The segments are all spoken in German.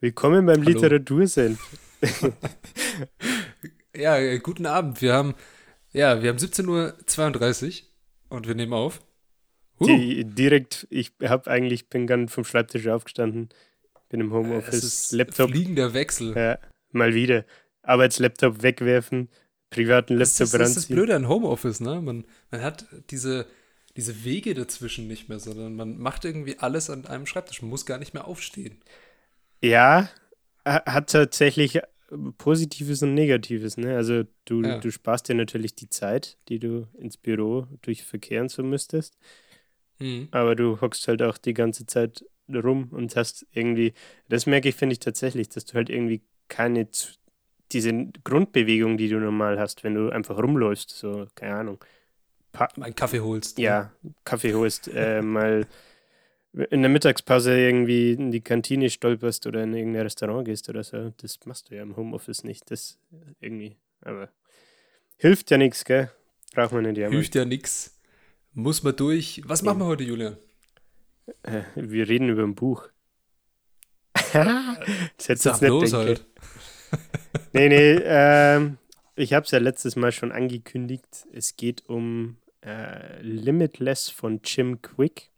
Willkommen beim Hallo. Literatursenf. Ja, äh, guten Abend. Wir haben, ja, wir haben 17.32 Uhr und wir nehmen auf. Uh, Die, direkt, ich hab eigentlich, bin ganz vom Schreibtisch aufgestanden, bin im es Homeoffice, ist Laptop, fliegender Wechsel. ja, mal wieder. Arbeitslaptop wegwerfen, privaten Laptop ist, das ist das ranziehen. Blöde an Homeoffice, ne? Man, man hat diese, diese Wege dazwischen nicht mehr, sondern man macht irgendwie alles an einem Schreibtisch. Man muss gar nicht mehr aufstehen. Ja, ha- hat tatsächlich Positives und Negatives. Ne? Also du, Ja. du sparst dir natürlich die Zeit, die du ins Büro durch Verkehr und so müsstest. Hm. aber du hockst halt auch die ganze Zeit rum und hast irgendwie, das merke ich, finde ich tatsächlich, dass du halt irgendwie keine, diese Grundbewegung, die du normal hast, wenn du einfach rumläufst, so, keine Ahnung, pa Einen Kaffee holst. ja, Kaffee holst, äh, mal in der Mittagspause irgendwie in die Kantine stolperst oder in irgendein Restaurant gehst oder so, das machst du ja im Homeoffice nicht, das irgendwie, aber hilft ja nichts, gell? Braucht man nicht, ja. Hilft ja nix. Muss man durch. Was machen wir heute, Julian? Äh, Wir reden über ein Buch. das Sag jetzt nicht los halt. Nee, nee, ähm, ich habe es ja letztes Mal schon angekündigt. Es geht um äh, Limitless von Jim Quick.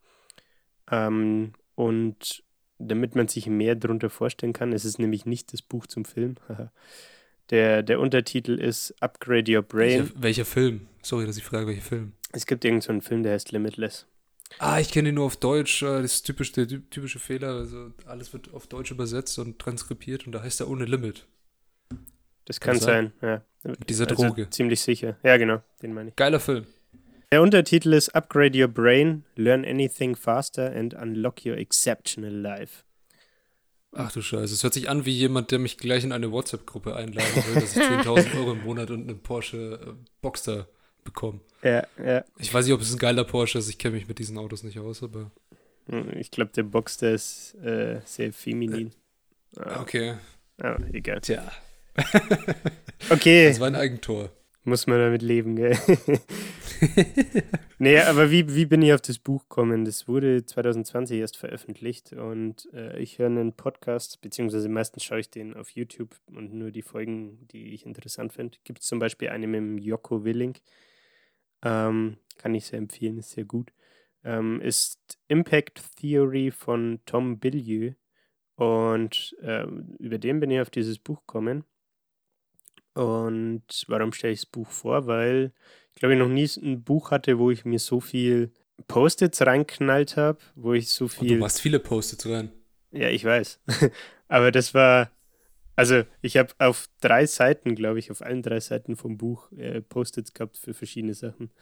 Ähm, und damit man sich mehr darunter vorstellen kann, es ist nämlich nicht das Buch zum Film. der, der Untertitel ist Upgrade Your Brain. Welcher, welcher Film? Sorry, dass ich frage, welcher Film? Es gibt irgendeinen so Film, der heißt Limitless. Ah, ich kenne ihn nur auf Deutsch. äh, Das ist typisch, der ty- typische Fehler. Also alles wird auf Deutsch übersetzt und transkribiert und da heißt er ohne Limit. Das Kann kann sein, ja. Mit dieser Also Droge. ziemlich sicher. Ja, genau, den meine ich. Geiler Film. Der Untertitel ist Upgrade Your Brain, Learn Anything Faster and Unlock Your Exceptional Life. Ach du Scheiße. Es hört sich an wie jemand, der mich gleich in eine WhatsApp-Gruppe einladen will, dass ich 10.000 Euro im Monat und einen Porsche äh, Boxster bekomme. Ja, ja. Ich weiß nicht, ob es ein geiler Porsche ist. Ich kenne mich mit diesen Autos nicht aus, aber. Ich glaube, der Boxster ist äh, sehr feminin. Ah, Okay. Aber egal. Tja. Okay, Das war ein Eigentor. Muss man damit leben, gell? nee, aber wie, wie bin ich auf das Buch gekommen? Das wurde 2020 erst veröffentlicht und äh, ich höre einen Podcast, beziehungsweise meistens schaue ich den auf YouTube und nur die Folgen, die ich interessant finde. Gibt es zum Beispiel eine mit dem Jocko Willing. Ähm, kann ich sehr empfehlen, ist sehr gut. Ähm, ist Impact Theory von Tom Billieu und ähm, über den bin ich auf dieses Buch gekommen. Und warum stelle ich das Buch vor? Weil ich glaube, ich noch nie ein Buch hatte, wo ich mir so viel Post-its reinknallt habe, wo ich so Und du viel. machst viele Post-its rein. Ja, ich weiß. Aber das war. Also, ich habe auf drei Seiten, glaube ich, auf allen drei Seiten vom Buch äh, Post-its gehabt für verschiedene Sachen.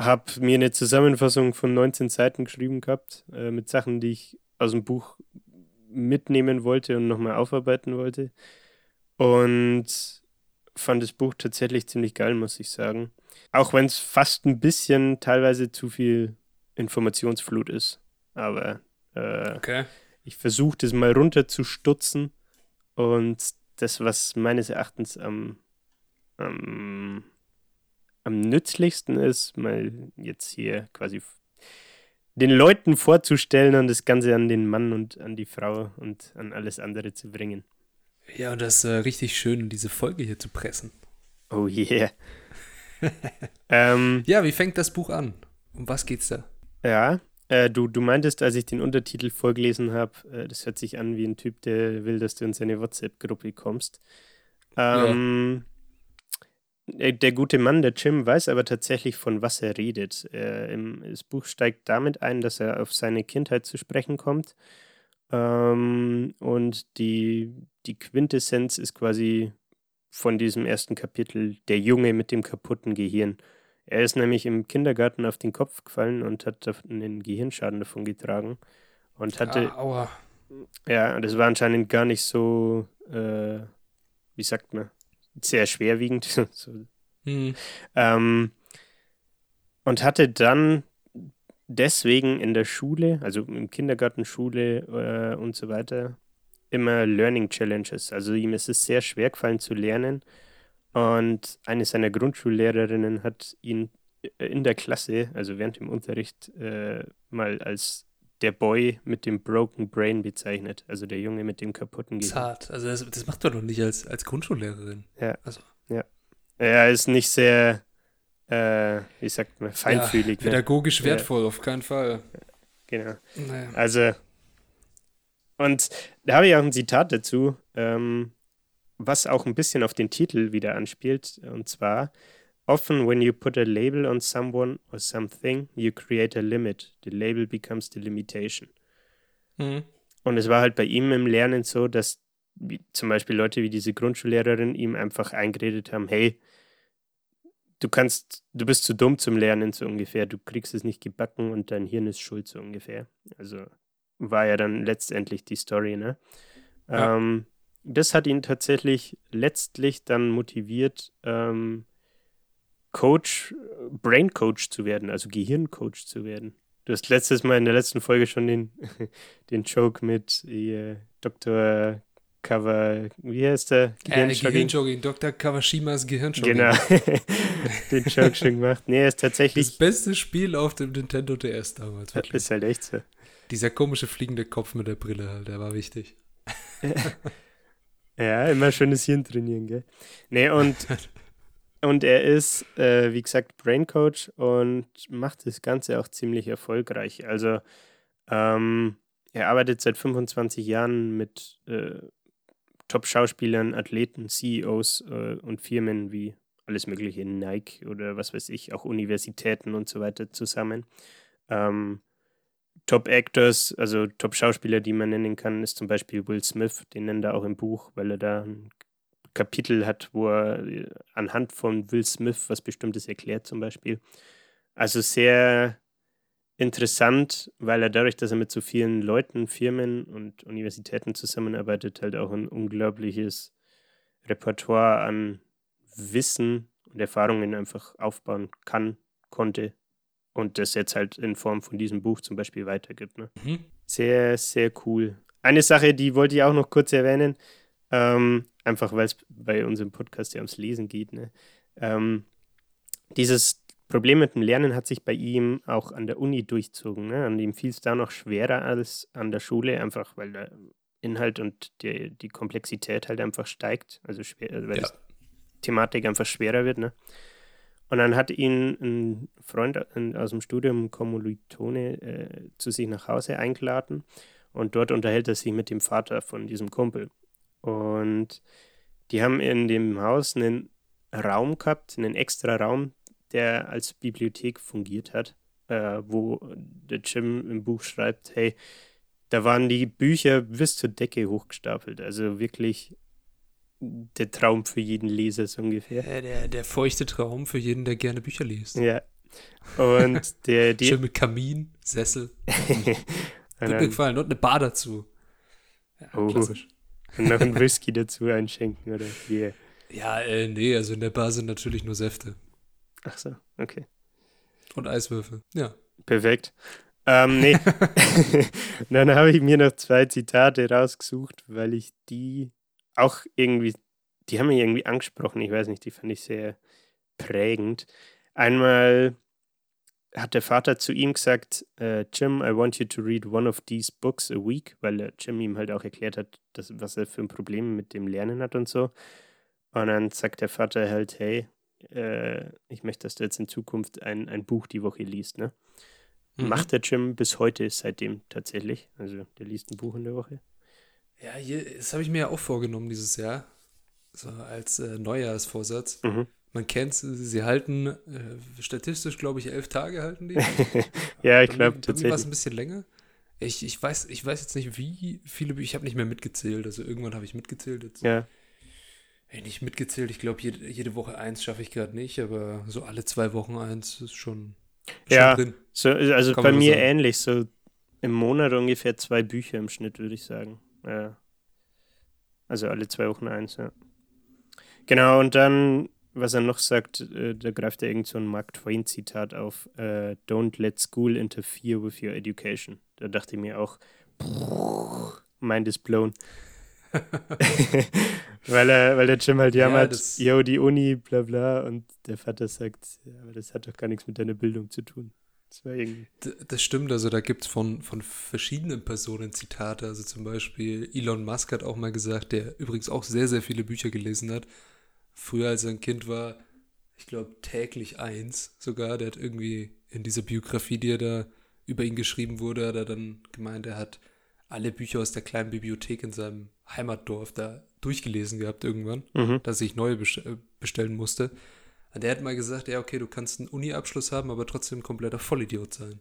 Habe mir eine Zusammenfassung von 19 Seiten geschrieben gehabt, äh, mit Sachen, die ich aus dem Buch mitnehmen wollte und nochmal aufarbeiten wollte. Und fand das Buch tatsächlich ziemlich geil, muss ich sagen. Auch wenn es fast ein bisschen teilweise zu viel Informationsflut ist. Aber äh, Okay. ich versuche das mal runterzustutzen und das, was meines Erachtens am, am, am nützlichsten ist, mal jetzt hier quasi den Leuten vorzustellen und das Ganze an den Mann und an die Frau und an alles andere zu bringen. Ja, und das ist äh, richtig schön, diese Folge hier zu pressen. Oh yeah. ähm, Ja, wie fängt das Buch an? Um was geht's da? Ja, äh, du, du meintest, als ich den Untertitel vorgelesen habe, äh, das hört sich an wie ein Typ, der will, dass du in seine WhatsApp-Gruppe kommst. Ähm, äh, Der gute Mann, der Jim, weiß aber tatsächlich, von was er redet. Äh, im, das Buch steigt damit ein, dass er auf seine Kindheit zu sprechen kommt. Ähm, und die, die Quintessenz ist quasi von diesem ersten Kapitel der Junge mit dem kaputten Gehirn. Er ist nämlich im Kindergarten auf den Kopf gefallen und hat einen Gehirnschaden davon getragen und hatte, ah, aua. Ja, das war anscheinend gar nicht so, äh, wie sagt man, sehr schwerwiegend. so. Hm. ähm, und hatte dann deswegen in der Schule, also im Kindergarten, Schule äh, und so weiter, immer Learning Challenges. Also ihm ist es sehr schwer gefallen zu lernen. Und eine seiner Grundschullehrerinnen hat ihn in der Klasse, also während dem Unterricht, äh, mal als der Boy mit dem Broken Brain bezeichnet. Also der Junge mit dem kaputten Gehirn. Zart. Also das, das macht man doch nicht als, als Grundschullehrerin. Ja. Also. ja. Er ist nicht sehr, äh, wie sagt man, feinfühlig. Ja, ne? pädagogisch Ja. wertvoll, auf keinen Fall. Genau. Naja. Also, und da habe ich auch ein Zitat dazu, ähm, was auch ein bisschen auf den Titel wieder anspielt. Und zwar: Often, when you put a label on someone or something, you create a limit. The label becomes the limitation. Mhm. Und es war halt bei ihm im Lernen so, dass wie, zum Beispiel Leute wie diese Grundschullehrerin ihm einfach eingeredet haben: Hey, du kannst, du bist zu dumm zum Lernen, so ungefähr. Du kriegst es nicht gebacken und dein Hirn ist schuld, so ungefähr. Also war ja dann letztendlich die Story, ne? Ja. Ähm, das hat ihn tatsächlich letztlich dann motiviert, ähm, Coach, Brain Coach zu werden, also Gehirncoach zu werden. Du hast letztes Mal in der letzten Folge schon den, den Joke mit äh, Dr. Cover, wie heißt der? Äh, Gehirnjogging? Gehirnjogging, Dr. Kawashimas Gehirnjogging. Genau, den Joke schon gemacht. Nee, ist Das tatsächlich, beste Spiel auf dem Nintendo DS damals. Wirklich. ist halt echt so. Dieser komische fliegende Kopf mit der Brille, halt, der war wichtig. Ja, immer schönes Hirn trainieren, gell? Nee, und, und er ist, äh, wie gesagt, Brain Coach und macht das Ganze auch ziemlich erfolgreich. Also, ähm, er arbeitet seit 25 Jahren mit äh, Top-Schauspielern, Athleten, CEOs äh, und Firmen wie alles Mögliche, Nike oder was weiß ich, auch Universitäten und so weiter zusammen. Ähm, Top-Actors, also Top-Schauspieler, die man nennen kann, ist zum Beispiel Will Smith, den nennt er auch im Buch, weil er da ein Kapitel hat, wo er äh, anhand von Will Smith was Bestimmtes erklärt, zum Beispiel. Also sehr interessant, weil er dadurch, dass er mit so vielen Leuten, Firmen und Universitäten zusammenarbeitet, halt auch ein unglaubliches Repertoire an Wissen und Erfahrungen einfach aufbauen kann, konnte und das jetzt halt in Form von diesem Buch zum Beispiel weitergibt. Ne? Mhm. Sehr, sehr cool. Eine Sache, die wollte ich auch noch kurz erwähnen, ähm, einfach weil es bei unserem Podcast ja ums Lesen geht. Ne? Ähm, dieses Problem mit dem Lernen hat sich bei ihm auch an der Uni durchzogen. Ne? An ihm fiel es da noch schwerer als an der Schule, einfach weil der Inhalt und die, die Komplexität halt einfach steigt, also schwer, weil Ja. die Thematik einfach schwerer wird. Ne? Und dann hat ihn ein Freund aus dem Studium, Kommilitone, äh, zu sich nach Hause eingeladen. Und dort unterhält er sich mit dem Vater von diesem Kumpel. Und die haben in dem Haus einen Raum gehabt, einen extra Raum, der als Bibliothek fungiert hat, äh, wo der Jim im Buch schreibt, hey, da waren die Bücher bis zur Decke hochgestapelt. Also wirklich der Traum für jeden Leser so ungefähr. Ja, der, der feuchte Traum für jeden, der gerne Bücher liest. Ja. Und der, die, Schön mit Kamin, Sessel. dann, gefallen. Und eine Bar dazu. Ja, Oh. klassisch. und noch ein Whisky dazu einschenken, oder? Yeah. Ja, äh, nee, also in der Bar sind natürlich nur Säfte. Ach so, okay. Und Eiswürfel. Ja. Perfekt. Ähm, nee. dann habe ich mir noch zwei Zitate rausgesucht, weil ich die auch irgendwie, die haben mich irgendwie angesprochen. Ich weiß nicht, die fand ich sehr prägend. Einmal hat der Vater zu ihm gesagt, äh, Jim, I want you to read one of these books a week, weil Jim ihm halt auch erklärt hat, dass, was er für ein Problem mit dem Lernen hat und so. Und dann sagt der Vater halt, hey, äh, ich möchte, dass du jetzt in Zukunft ein, ein Buch die Woche liest, ne? Mhm. Macht der Jim bis heute seitdem tatsächlich. Also der liest ein Buch in der Woche. Ja, hier, das habe ich mir ja auch vorgenommen dieses Jahr. So als äh, Neujahrsvorsatz. Mhm. Man kennt sie, sie halten äh, statistisch, glaube ich, elf Tage halten die. ja, ich glaube bei mir war es tatsächlich. ein bisschen länger. Ich, ich, weiß, ich weiß jetzt nicht, wie viele Bücher. Ich habe nicht mehr mitgezählt. Also irgendwann habe ich mitgezählt. Jetzt, Ja, Ey, nicht mitgezählt. Ich glaube, jede, jede Woche eins schaffe ich gerade nicht. Aber so alle zwei Wochen eins ist schon, schon Ja. drin. so, also Kann bei mir sagen. ähnlich. So im Monat ungefähr zwei Bücher im Schnitt, würde ich sagen. Ja. Also alle zwei Wochen eins, ja. Genau, und dann, was er noch sagt, äh, da greift er irgend so ein Mark Twain-Zitat auf: äh, Don't let school interfere with your education. Da dachte ich mir auch, mind is blown. weil, er, weil der Jim halt jammert, ja, yo, die Uni, bla bla, und der Vater sagt, ja, aber das hat doch gar nichts mit deiner Bildung zu tun. Das, das stimmt, also da gibt es von, von verschiedenen Personen Zitate. Also zum Beispiel Elon Musk hat auch mal gesagt, der übrigens auch sehr, sehr viele Bücher gelesen hat. Früher, als er ein Kind war, ich glaube täglich eins sogar. Der hat irgendwie in dieser Biografie, die er da über ihn geschrieben wurde, hat er dann gemeint, er hat alle Bücher aus der kleinen Bibliothek in seinem Heimatdorf da durchgelesen gehabt irgendwann, mhm. dass ich neue äh, bestellen musste. Und der hat mal gesagt, ja, okay, du kannst einen Uni-Abschluss haben, aber trotzdem kompletter Vollidiot sein.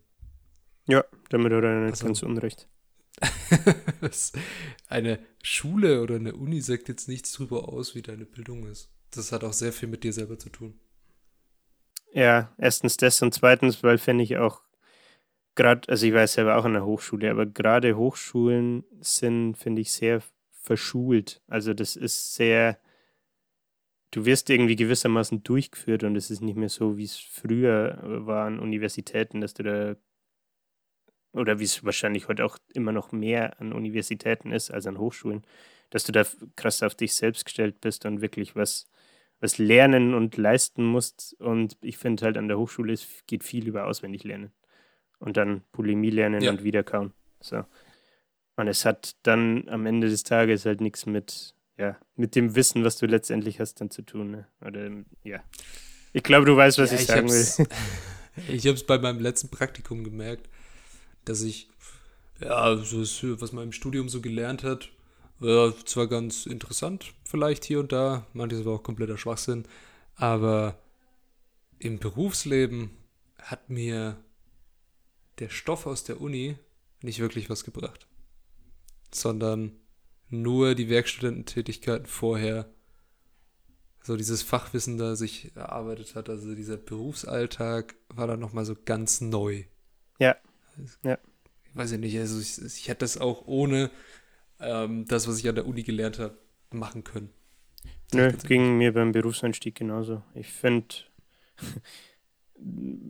Ja, damit hat er nicht also, ganz unrecht. eine Schule oder eine Uni sagt jetzt nichts drüber aus, wie deine Bildung ist. Das hat auch sehr viel mit dir selber zu tun. Ja, erstens das und zweitens, weil finde ich auch gerade, also ich war selber auch in der Hochschule, aber gerade Hochschulen sind, finde ich, sehr verschult. Also das ist sehr, du wirst irgendwie gewissermaßen durchgeführt und es ist nicht mehr so, wie es früher war an Universitäten, dass du da, oder wie es wahrscheinlich heute auch immer noch mehr an Universitäten ist als an Hochschulen, dass du da krass auf dich selbst gestellt bist und wirklich was, was lernen und leisten musst. Und ich finde halt an der Hochschule es geht viel über auswendig lernen und dann Bulimie lernen ja. und wiederkauen. So. Und es hat dann am Ende des Tages halt nichts mit, ja, mit dem Wissen, was du letztendlich hast, dann zu tun. Ne? Oder ja. Ich glaube, du weißt, was ja, ich, ich sagen will. ich habe es bei meinem letzten Praktikum gemerkt, dass ich, ja, so was man im Studium so gelernt hat, war zwar ganz interessant, vielleicht hier und da, manches war auch kompletter Schwachsinn, aber im Berufsleben hat mir der Stoff aus der Uni nicht wirklich was gebracht, sondern nur die Werkstudententätigkeiten vorher, so dieses Fachwissen, das sich erarbeitet hat, also dieser Berufsalltag war dann nochmal so ganz neu. Ja. ja. Ich weiß ja nicht, also ich, ich hätte das auch ohne ähm, das, was ich an der Uni gelernt habe, machen können. Nö, ging mir beim Berufseinstieg genauso. Ich finde,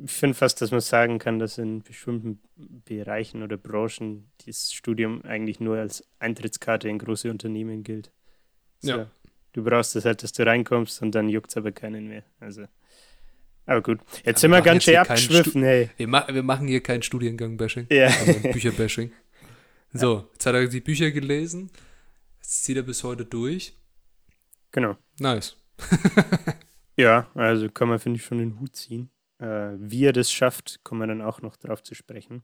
ich finde fast, dass man sagen kann, dass in bestimmten Bereichen oder Branchen dieses Studium eigentlich nur als Eintrittskarte in große Unternehmen gilt. So, ja. Du brauchst es halt, dass du reinkommst und dann juckt es aber keinen mehr. Also, aber gut. Jetzt ja, sind wir ganz schön abgeschwiffen, hey. Wir, ma wir, machen hier kein Studiengang-Bashing, ja. Bücher-Bashing. So, jetzt hat er die Bücher gelesen. Jetzt zieht er bis heute durch. Genau. Nice. ja, also kann man, finde ich, schon den Hut ziehen. Äh, wie er das schafft, kommen wir dann auch noch drauf zu sprechen.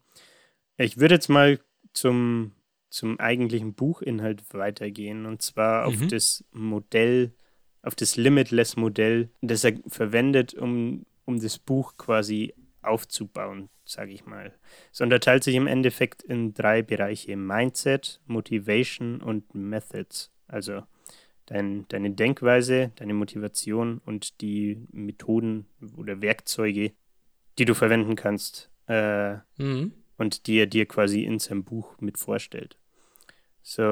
Ich würde jetzt mal zum, zum eigentlichen Buchinhalt weitergehen und zwar auf mhm. das Modell, auf das Limitless-Modell, das er verwendet, um, um das Buch quasi aufzubauen, sage ich mal. Es unterteilt sich im Endeffekt in drei Bereiche: Mindset, Motivation und Methods. Also dein, deine Denkweise, deine Motivation und die Methoden oder Werkzeuge, die du verwenden kannst äh, mhm. und die er dir quasi in seinem Buch mit vorstellt. So,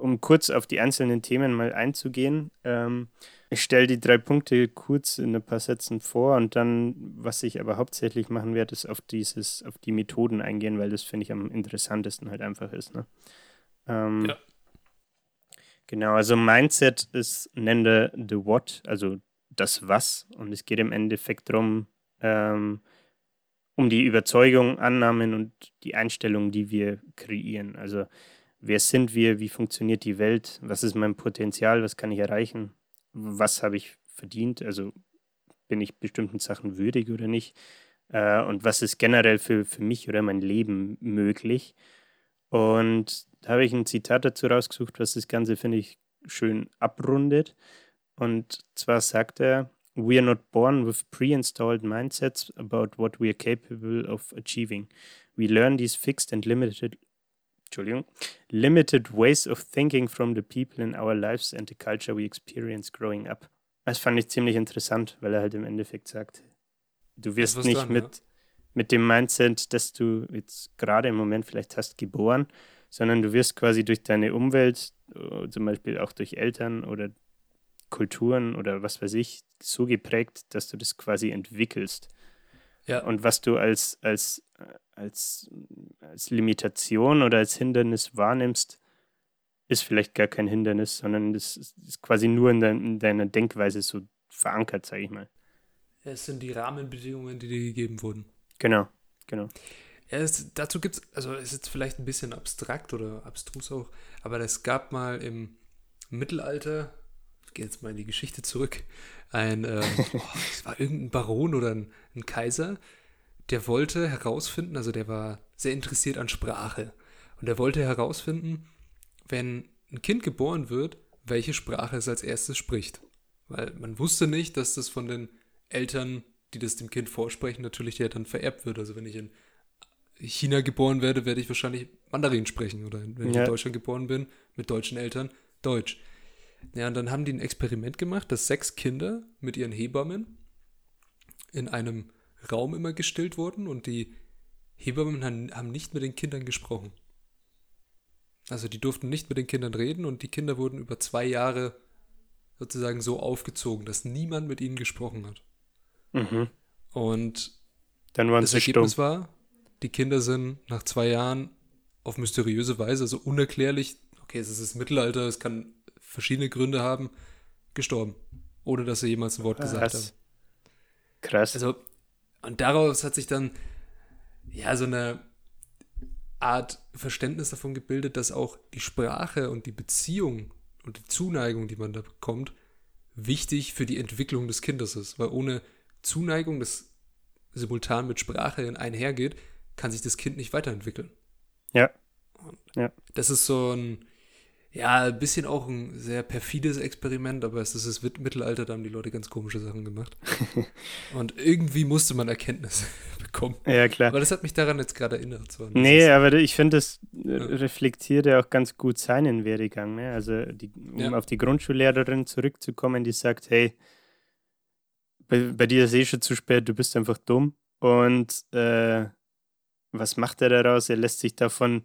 um kurz auf die einzelnen Themen mal einzugehen. Ähm, ich stelle die drei Punkte kurz in ein paar Sätzen vor und dann, was ich aber hauptsächlich machen werde, ist auf dieses, auf die Methoden eingehen, weil das finde ich am interessantesten halt einfach ist. Ne? Ähm, ja. Genau, also Mindset ist, nenne the what, also das Was. Und es geht im Endeffekt darum, ähm, um die Überzeugung, Annahmen und die Einstellung, die wir kreieren. Also wer sind wir, wie funktioniert die Welt, was ist mein Potenzial, was kann ich erreichen, was habe ich verdient, also bin ich bestimmten Sachen würdig oder nicht äh, und was ist generell für, für mich oder mein Leben möglich. Und habe ich ein Zitat dazu rausgesucht, was das Ganze, finde ich, schön abrundet. Und zwar sagt er, We are not born with pre-installed mindsets about what we are capable of achieving. We learn these fixed and limited Entschuldigung, limited ways of thinking from the people in our lives and the culture we experience growing up. Das fand ich ziemlich interessant, weil er halt im Endeffekt sagt, du wirst nicht dran, mit, ja? mit dem Mindset, dass du jetzt gerade im Moment vielleicht hast, geboren, sondern du wirst quasi durch deine Umwelt, äh, zum Beispiel auch durch Eltern oder Kulturen oder was weiß ich, so geprägt, dass du das quasi entwickelst. Ja. Und was du als, als, als, als Limitation oder als Hindernis wahrnimmst, ist vielleicht gar kein Hindernis, sondern das ist quasi nur in, dein, in deiner Denkweise so verankert, sage ich mal. Es sind die Rahmenbedingungen, die dir gegeben wurden. Genau, genau. Ja, es, dazu gibt es, also es ist vielleicht ein bisschen abstrakt oder abstrus auch, aber es gab mal im Mittelalter, ich gehe jetzt mal in die Geschichte zurück, ein, äh, oh, es war irgendein Baron oder ein, ein Kaiser, der wollte herausfinden, also der war sehr interessiert an Sprache und er wollte herausfinden, wenn ein Kind geboren wird, welche Sprache es als erstes spricht. Weil man wusste nicht, dass das von den Eltern, die das dem Kind vorsprechen, natürlich ja dann vererbt wird. Also wenn ich in China geboren werde, werde ich wahrscheinlich Mandarin sprechen. Oder wenn ich in Deutschland geboren bin, mit deutschen Eltern, Deutsch. Ja, und dann haben die ein Experiment gemacht, dass sechs Kinder mit ihren Hebammen in einem Raum immer gestillt wurden und die Hebammen haben nicht mit den Kindern gesprochen. Also die durften nicht mit den Kindern reden und die Kinder wurden über zwei Jahre sozusagen so aufgezogen, dass niemand mit ihnen gesprochen hat. Mhm. Und Dann das Ergebnis stumm. war, die Kinder sind nach zwei Jahren auf mysteriöse Weise, also unerklärlich, okay, es ist das Mittelalter, es kann verschiedene Gründe haben, gestorben. Ohne dass sie jemals ein Wort Krass. gesagt haben. Krass. Also, und daraus hat sich dann ja so eine Art Verständnis davon gebildet, dass auch die Sprache und die Beziehung und die Zuneigung, die man da bekommt, wichtig für die Entwicklung des Kindes ist. Weil ohne Zuneigung, das simultan mit Sprache einhergeht, kann sich das Kind nicht weiterentwickeln. Ja. ja. Das ist so ein, ja, ein bisschen auch ein sehr perfides Experiment, aber es ist das Mittelalter, da haben die Leute ganz komische Sachen gemacht. Und irgendwie musste man Erkenntnisse bekommen. Ja, klar. Aber das hat mich daran jetzt gerade erinnert. So. Nee, aber ich finde, das ja. reflektiert ja auch ganz gut seinen Werdegang. Ne? Also, die, um ja. auf die Grundschullehrerin zurückzukommen, die sagt, hey, bei, bei dir ist eh schon zu spät, du bist einfach dumm. Und äh, was macht er daraus? Er lässt sich davon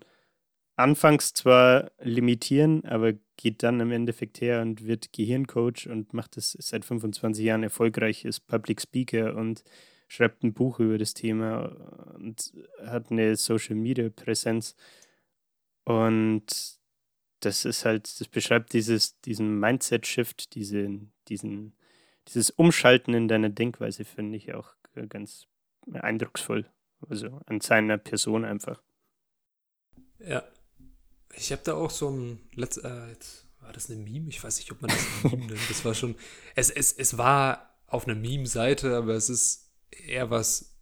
anfangs zwar limitieren, aber geht dann im Endeffekt her und wird Gehirncoach und macht das seit 25 Jahren erfolgreich, ist Public Speaker und schreibt ein Buch über das Thema und hat eine Social Media Präsenz. Und das ist halt, das beschreibt dieses, diesen Mindset-Shift, diese, diesen, dieses Umschalten in deiner Denkweise, finde ich auch ganz eindrucksvoll. Also an seiner Person einfach. Ja. Ich habe da auch so ein Letz äh, jetzt war das eine Meme? Ich weiß nicht, ob man das Meme nennt. Das war schon. Es, es, es war auf einer Meme-Seite, aber es ist eher was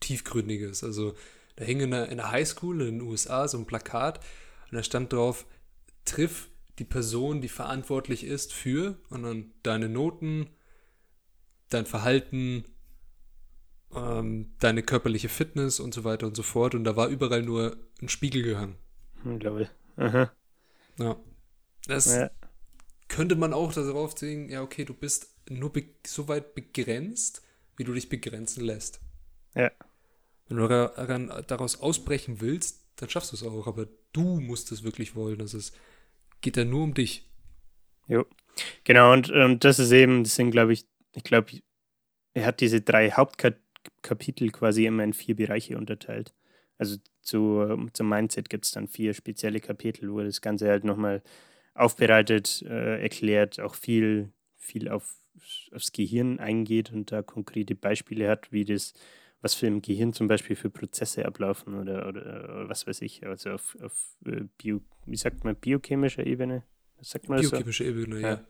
Tiefgründiges. Also da hing in der, in der Highschool in den USA so ein Plakat und da stand drauf, triff die Person, die verantwortlich ist für und dann deine Noten, dein Verhalten, ähm, deine körperliche Fitness und so weiter und so fort. Und da war überall nur ein Spiegel gehangen. Glaube ich. Aha. Ja. Das ja. könnte man auch darauf sehen, ja, okay, du bist nur so weit begrenzt, wie du dich begrenzen lässt. Ja. Wenn du daraus ausbrechen willst, dann schaffst du es auch, aber du musst es wirklich wollen. Also es geht ja nur um dich. Jo. Genau, und, und das ist eben, das sind, glaube ich, ich glaube, er hat diese drei Hauptkategorien Kapitel quasi immer in vier Bereiche unterteilt. Also zu, zum Mindset gibt es dann vier spezielle Kapitel, wo das Ganze halt nochmal aufbereitet, äh, erklärt, auch viel, viel auf, aufs Gehirn eingeht und da konkrete Beispiele hat, wie das, was für im Gehirn zum Beispiel für Prozesse ablaufen oder, oder, oder was weiß ich, also auf, auf äh, Bio, wie sagt man, biochemischer Ebene? Sagt man Biochemische so? Ebene, ja. ja.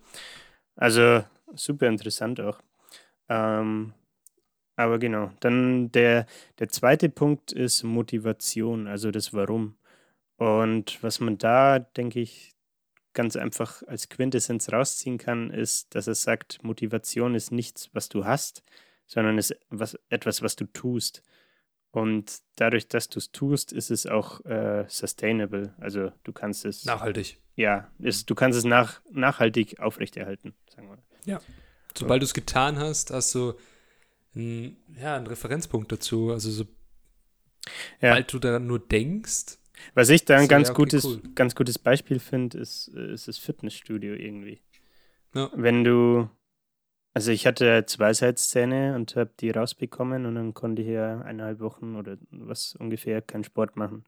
Also super interessant auch. Ähm, aber genau, dann der, der zweite Punkt ist Motivation, also das Warum. Und was man da, denke ich, ganz einfach als Quintessenz rausziehen kann, ist, dass er sagt, Motivation ist nichts, was du hast, sondern ist was, etwas, was du tust. Und dadurch, dass du es tust, ist es auch äh, sustainable. Also du kannst es. Nachhaltig. Ja, ist, du kannst es nach, nachhaltig aufrechterhalten, sagen wir. Ja. Sobald du es getan hast, hast du ein, ja, ein Referenzpunkt dazu. Also so, Ja. bald du daran nur denkst. Was ich da ein So, ganz, ja, okay, gutes, cool. ganz gutes Beispiel finde, ist, äh, ist das Fitnessstudio irgendwie. Ja. Wenn du, also ich hatte zwei Seitszähne und habe die rausbekommen und dann konnte ich ja eineinhalb Wochen oder was ungefähr keinen Sport machen.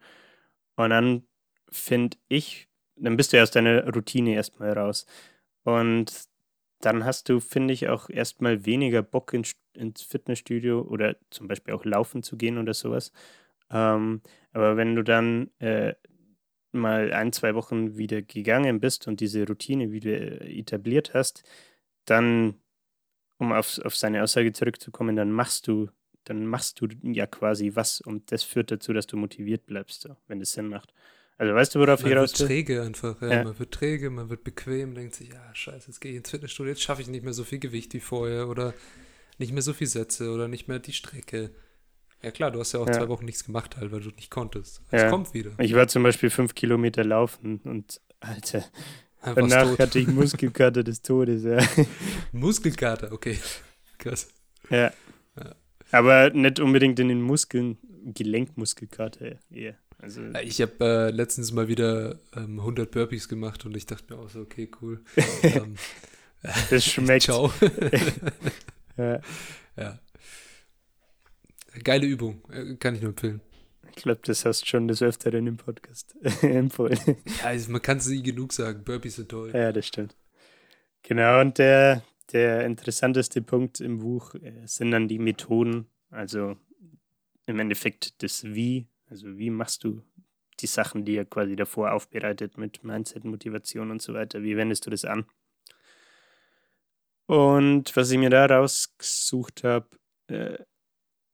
Und dann finde ich, dann bist du ja aus deiner Routine erstmal raus. Und dann hast du, finde ich, auch erstmal weniger Bock ins, ins Fitnessstudio oder zum Beispiel auch laufen zu gehen oder sowas. Ähm, aber wenn du dann äh, mal ein, zwei Wochen wieder gegangen bist und diese Routine wieder etabliert hast, dann, um auf, auf seine Aussage zurückzukommen, dann machst du, dann machst du ja quasi was und das führt dazu, dass du motiviert bleibst, wenn es Sinn macht. Also weißt du, worauf Man ich wird raus will? träge einfach. Ja, Ja. Man wird träge, man wird bequem, denkt sich, ja, scheiße, jetzt gehe ich ins Fitnessstudio, jetzt schaffe ich nicht mehr so viel Gewicht wie vorher oder nicht mehr so viel Sätze oder nicht mehr die Strecke. Ja klar, du hast ja auch Ja. zwei Wochen nichts gemacht halt, weil du nicht konntest. Es kommt wieder. Ich war zum Beispiel fünf Kilometer laufen und Alter, Einfach danach tot. hatte ich Muskelkater des Todes, ja. Muskelkater, okay. Krass. ja. Ja. Aber nicht unbedingt in den Muskeln, Gelenkmuskelkater eher. Also, Ich habe äh, letztens mal wieder ähm, 100 Burpees gemacht und ich dachte mir auch so, okay, cool. ähm, das schmeckt. ciao. Ja. ja. Geile Übung, äh, kann ich nur empfehlen. Ich glaube, das hast du schon des Öfteren im Podcast empfohlen. Ja, also man kann es nie genug sagen, Burpees sind toll. Ja, das stimmt. Genau, und der, der interessanteste Punkt im Buch äh, sind dann die Methoden, also im Endeffekt das Wie, also wie machst du die Sachen, die er quasi davor aufbereitet mit Mindset, Motivation und so weiter, wie wendest du das an? Und was ich mir da rausgesucht habe, äh,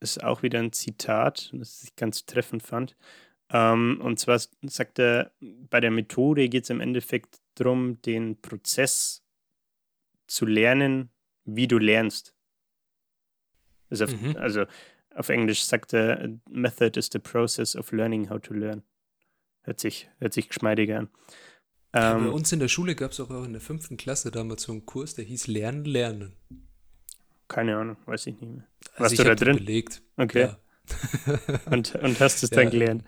ist auch wieder ein Zitat, das ich ganz treffend fand. Ähm, und zwar sagt er, bei der Methode geht es im Endeffekt darum, den Prozess zu lernen, wie du lernst. Also Mhm. also auf Englisch sagt er, Method is the process of learning how to learn. Hört sich, hört sich geschmeidiger an. Ja, Bei Ähm, uns in der Schule gab es auch in der fünften Klasse damals so einen Kurs, der hieß Lernen, Lernen. keine Ahnung, weiß ich nicht mehr. Also Warst ich du da drin? belegt. Okay. Ja. Und, und hast es Ja, dann ähm, gelernt.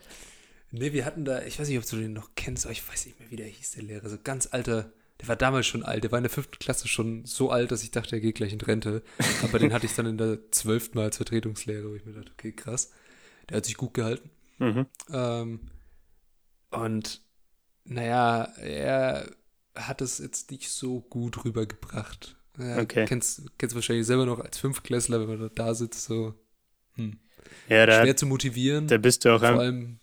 Nee, wir hatten da, ich weiß nicht, ob du den noch kennst, aber ich weiß nicht mehr, wie der hieß, der Lehrer. So ganz alter, der war damals schon alt, der war in der fünften Klasse schon so alt, dass ich dachte, er geht gleich in Rente. Aber den hatte ich dann in der zwölften Mal als Vertretungslehrer, wo ich mir dachte, okay, krass. Der hat sich gut gehalten. Mhm. Ähm, und naja, er hat es jetzt nicht so gut rübergebracht. Ja, Okay. Kennst, kennst wahrscheinlich selber noch als Fünftklässler, wenn man da sitzt, so hm. Ja, da, schwer zu motivieren. da bist du auch vor allem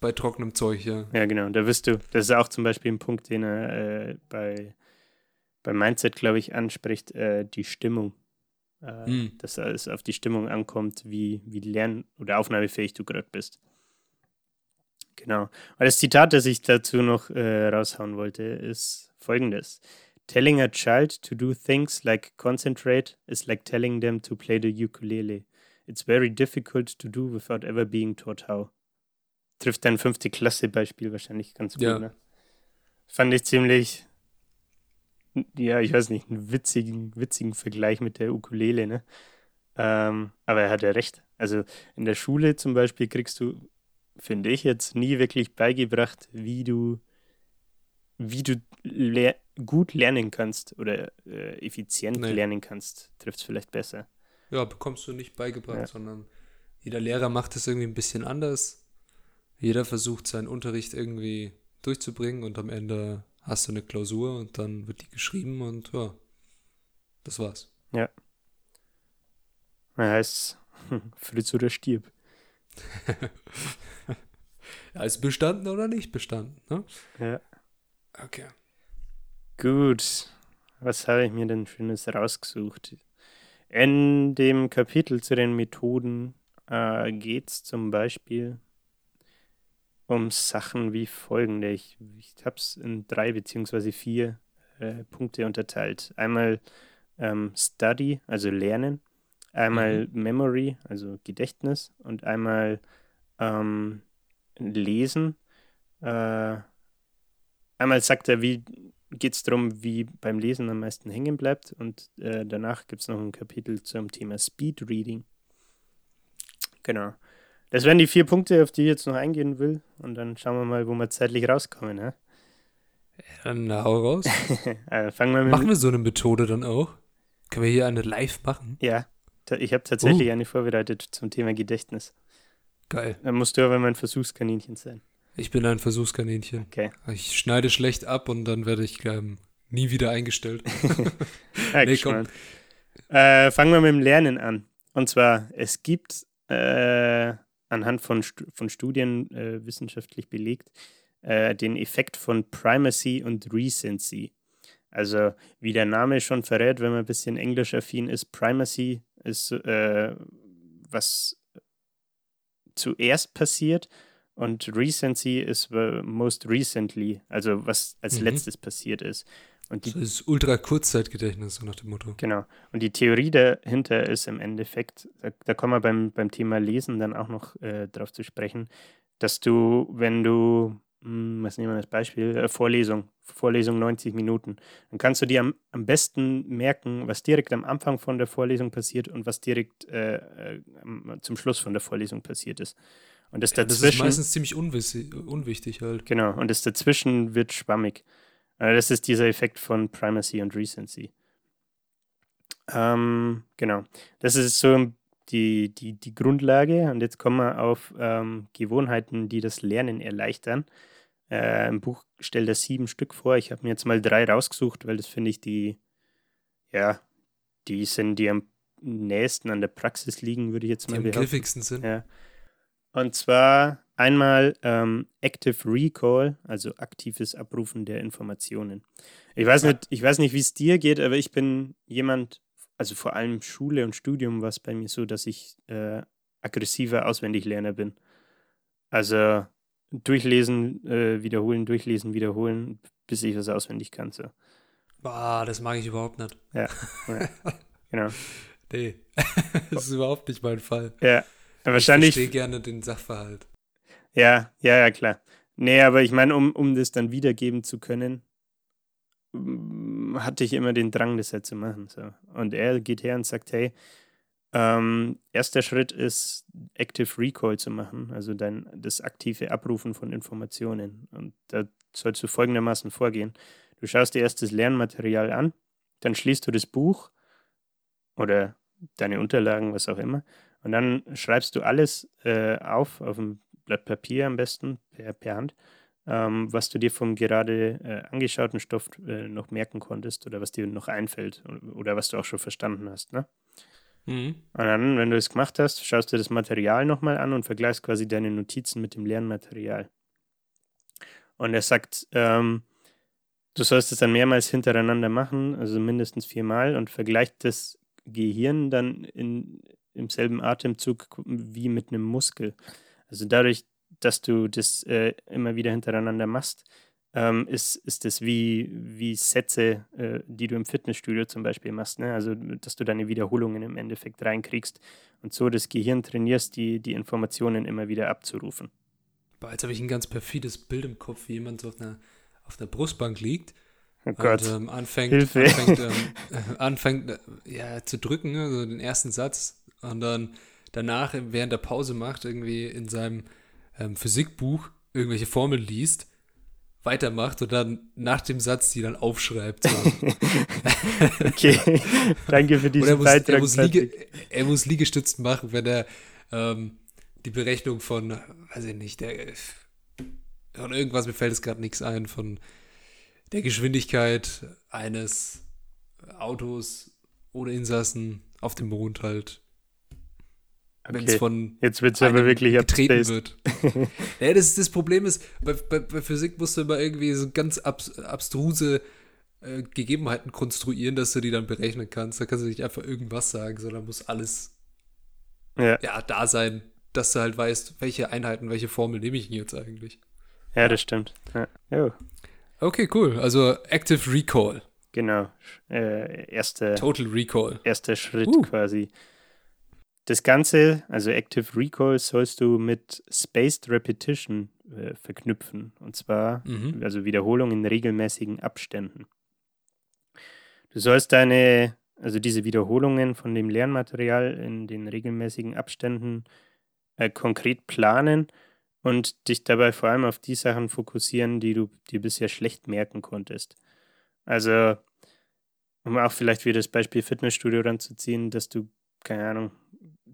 bei trockenem Zeug, ja. Ja, genau. Da wirst du, das ist auch zum Beispiel ein Punkt, den er äh, bei, bei Mindset, glaube ich, anspricht, äh, die Stimmung. Äh, Hm. Dass es auf die Stimmung ankommt, wie, wie lern- oder aufnahmefähig du gerade bist. Genau. Und das Zitat, das ich dazu noch äh, raushauen wollte, ist folgendes. Telling a child to do things like concentrate is like telling them to play the ukulele. It's very difficult to do without ever being taught how trifft dein fünfte Klasse-Beispiel wahrscheinlich ganz gut, Ja. ne? Fand ich ziemlich, ja, ich weiß nicht, einen witzigen, witzigen Vergleich mit der Ukulele, ne? Ähm, aber er hat ja recht. Also in der Schule zum Beispiel kriegst du, finde ich, jetzt nie wirklich beigebracht, wie du, wie du ler gut lernen kannst oder äh, effizient Nee. lernen kannst. Trifft es vielleicht besser. Ja, bekommst du nicht beigebracht, Ja. sondern jeder Lehrer macht es irgendwie ein bisschen anders. Jeder versucht seinen Unterricht irgendwie durchzubringen und am Ende hast du eine Klausur und dann wird die geschrieben und ja, das war's. Da heißt Fritz oder stirb. Ja, ist bestanden oder nicht bestanden, ne? Ja. Okay. Gut, was habe ich mir denn Schönes rausgesucht? In dem Kapitel zu den Methoden äh, geht es zum Beispiel um Sachen wie folgende. Ich, ich habe es in drei beziehungsweise vier äh, Punkte unterteilt. Einmal ähm, Study, also Lernen, einmal Memory, also Gedächtnis und einmal ähm, Lesen. Äh, einmal sagt er, wie geht es darum, wie beim Lesen am meisten hängen bleibt. Und äh, danach gibt es noch ein Kapitel zum Thema Speed Reading. Genau. Das wären die vier Punkte, auf die ich jetzt noch eingehen will. Und dann schauen wir mal, wo wir zeitlich rauskommen. Ja? Dann hau raus. also fangen wir mit Machen wir so eine Methode dann auch? Können wir hier eine live machen? Ja, ich habe tatsächlich eine vorbereitet zum Thema Gedächtnis. Geil. Dann musst du aber mein Versuchskaninchen sein. Ich bin ein Versuchskaninchen. Okay. Ich schneide schlecht ab und dann werde ich ähm, nie wieder eingestellt. Ja, Nee, komm. Äh, fangen wir mit dem Lernen an. Und zwar, es gibt äh, anhand von, von Studien äh, wissenschaftlich belegt äh, den Effekt von Primacy und Recency. Also, wie der Name schon verrät, wenn man ein bisschen englisch-affin ist, Primacy ist, äh, was zuerst passiert und Recency ist äh, most recently, also was als Mhm. letztes passiert ist. Und die Das ist ultra Kurzzeitgedächtnis, so nach dem Motto. Genau. Und die Theorie dahinter ist im Endeffekt, da, da kommen wir beim, beim Thema Lesen dann auch noch äh, drauf zu sprechen, dass du, wenn du, hm, was nehmen wir als Beispiel, äh, Vorlesung, Vorlesung 90 Minuten, dann kannst du dir am, am besten merken, was direkt am Anfang von der Vorlesung passiert und was direkt äh, äh, zum Schluss von der Vorlesung passiert ist. Und das Das ist dazwischen. meistens ziemlich unwichtig halt. Genau, und das dazwischen wird schwammig. Äh, Das ist dieser Effekt von Primacy und Recency. Ähm, genau, das ist so die, die, die Grundlage. Und jetzt kommen wir auf ähm, Gewohnheiten, die das Lernen erleichtern. Äh, Im Buch stellt er sieben Stück vor. Ich habe mir jetzt mal drei rausgesucht, weil das finde ich die, ja, die sind, die am nächsten an der Praxis liegen, würde ich jetzt Die mal am behaupten. griffigsten sind. Ja. Und zwar einmal ähm, Active Recall, also aktives Abrufen der Informationen. Ich weiß nicht, ich weiß nicht, wie es dir geht, aber ich bin jemand, also vor allem Schule und Studium war es bei mir so, dass ich äh, aggressiver Auswendiglerner bin. Also durchlesen, äh, wiederholen, durchlesen, wiederholen, bis ich was auswendig kann. So. Boah, das mag ich überhaupt nicht. Genau. Nee, das ist überhaupt nicht mein Fall. Ja. Ich Wahrscheinlich verstehe gerne den Sachverhalt. Ja, ja, ja, klar. Nee, aber ich meine, um, um das dann wiedergeben zu können, mm, hatte ich immer den Drang, das halt zu machen. So. Und er geht her und sagt, hey, ähm, erster Schritt ist, Active Recall zu machen, also dein, das aktive Abrufen von Informationen. Und da sollst du folgendermaßen vorgehen. Du schaust dir erst das Lernmaterial an, dann schließt du das Buch oder deine Unterlagen, was auch immer, und dann schreibst du alles äh, auf, auf ein Blatt Papier am besten, per, per Hand, ähm, was du dir vom gerade äh, angeschauten Stoff äh, noch merken konntest oder was dir noch einfällt oder was du auch schon verstanden hast. Ne? Mhm. Und dann, wenn du es gemacht hast, schaust du das Material nochmal an und vergleichst quasi deine Notizen mit dem Lernmaterial. Und er sagt, ähm, du sollst es dann mehrmals hintereinander machen, also mindestens viermal, und vergleicht das Gehirn dann in, im selben Atemzug wie mit einem Muskel. Also dadurch, dass du das äh, immer wieder hintereinander machst, ähm, ist, ist das wie, wie Sätze, äh, die du im Fitnessstudio zum Beispiel machst. Ne? Also, dass du deine Wiederholungen im Endeffekt reinkriegst und so das Gehirn trainierst, die, die Informationen immer wieder abzurufen. Boah, jetzt habe ich ein ganz perfides Bild im Kopf, wie jemand so auf einer, auf einer Brustbank liegt Oh Gott. und ähm, anfängt, Hilfe. anfängt, ähm, äh, anfängt äh, ja, zu drücken, also den ersten Satz und dann danach während der Pause macht, irgendwie in seinem ähm, Physikbuch irgendwelche Formeln liest, weitermacht und dann nach dem Satz die dann aufschreibt. So. Okay, danke für diesen er muss, er, Beitrag. muss Patrick. Liege, er muss Liegestützen machen, wenn er ähm, die Berechnung von, weiß ich nicht, der, von irgendwas, mir fällt es gerade nichts ein, von der Geschwindigkeit eines Autos ohne Insassen auf dem Mond halt, wenn es Okay. von Jetzt wird es aber wirklich getreten wird. ja, das, das Problem ist, bei, bei, bei Physik musst du immer irgendwie so ganz abs, abstruse äh, Gegebenheiten konstruieren, dass du die dann berechnen kannst. Da kannst du nicht einfach irgendwas sagen, sondern muss alles Ja, ja, da sein, dass du halt weißt, welche Einheiten, welche Formel nehme ich denn jetzt eigentlich. ja, das stimmt. Ja. Jo, Okay, cool. Also Active Recall, genau. Äh, erster, Total Recall. erster Schritt Uh. quasi. Das Ganze, also Active Recall, sollst du mit Spaced Repetition äh, verknüpfen. Und zwar, Mhm. also Wiederholung in regelmäßigen Abständen. Du sollst deine, also diese Wiederholungen von dem Lernmaterial in den regelmäßigen Abständen äh, konkret planen und dich dabei vor allem auf die Sachen fokussieren, die du dir bisher schlecht merken konntest. Also, um auch vielleicht wieder das Beispiel Fitnessstudio ranzuziehen, dass du, keine Ahnung,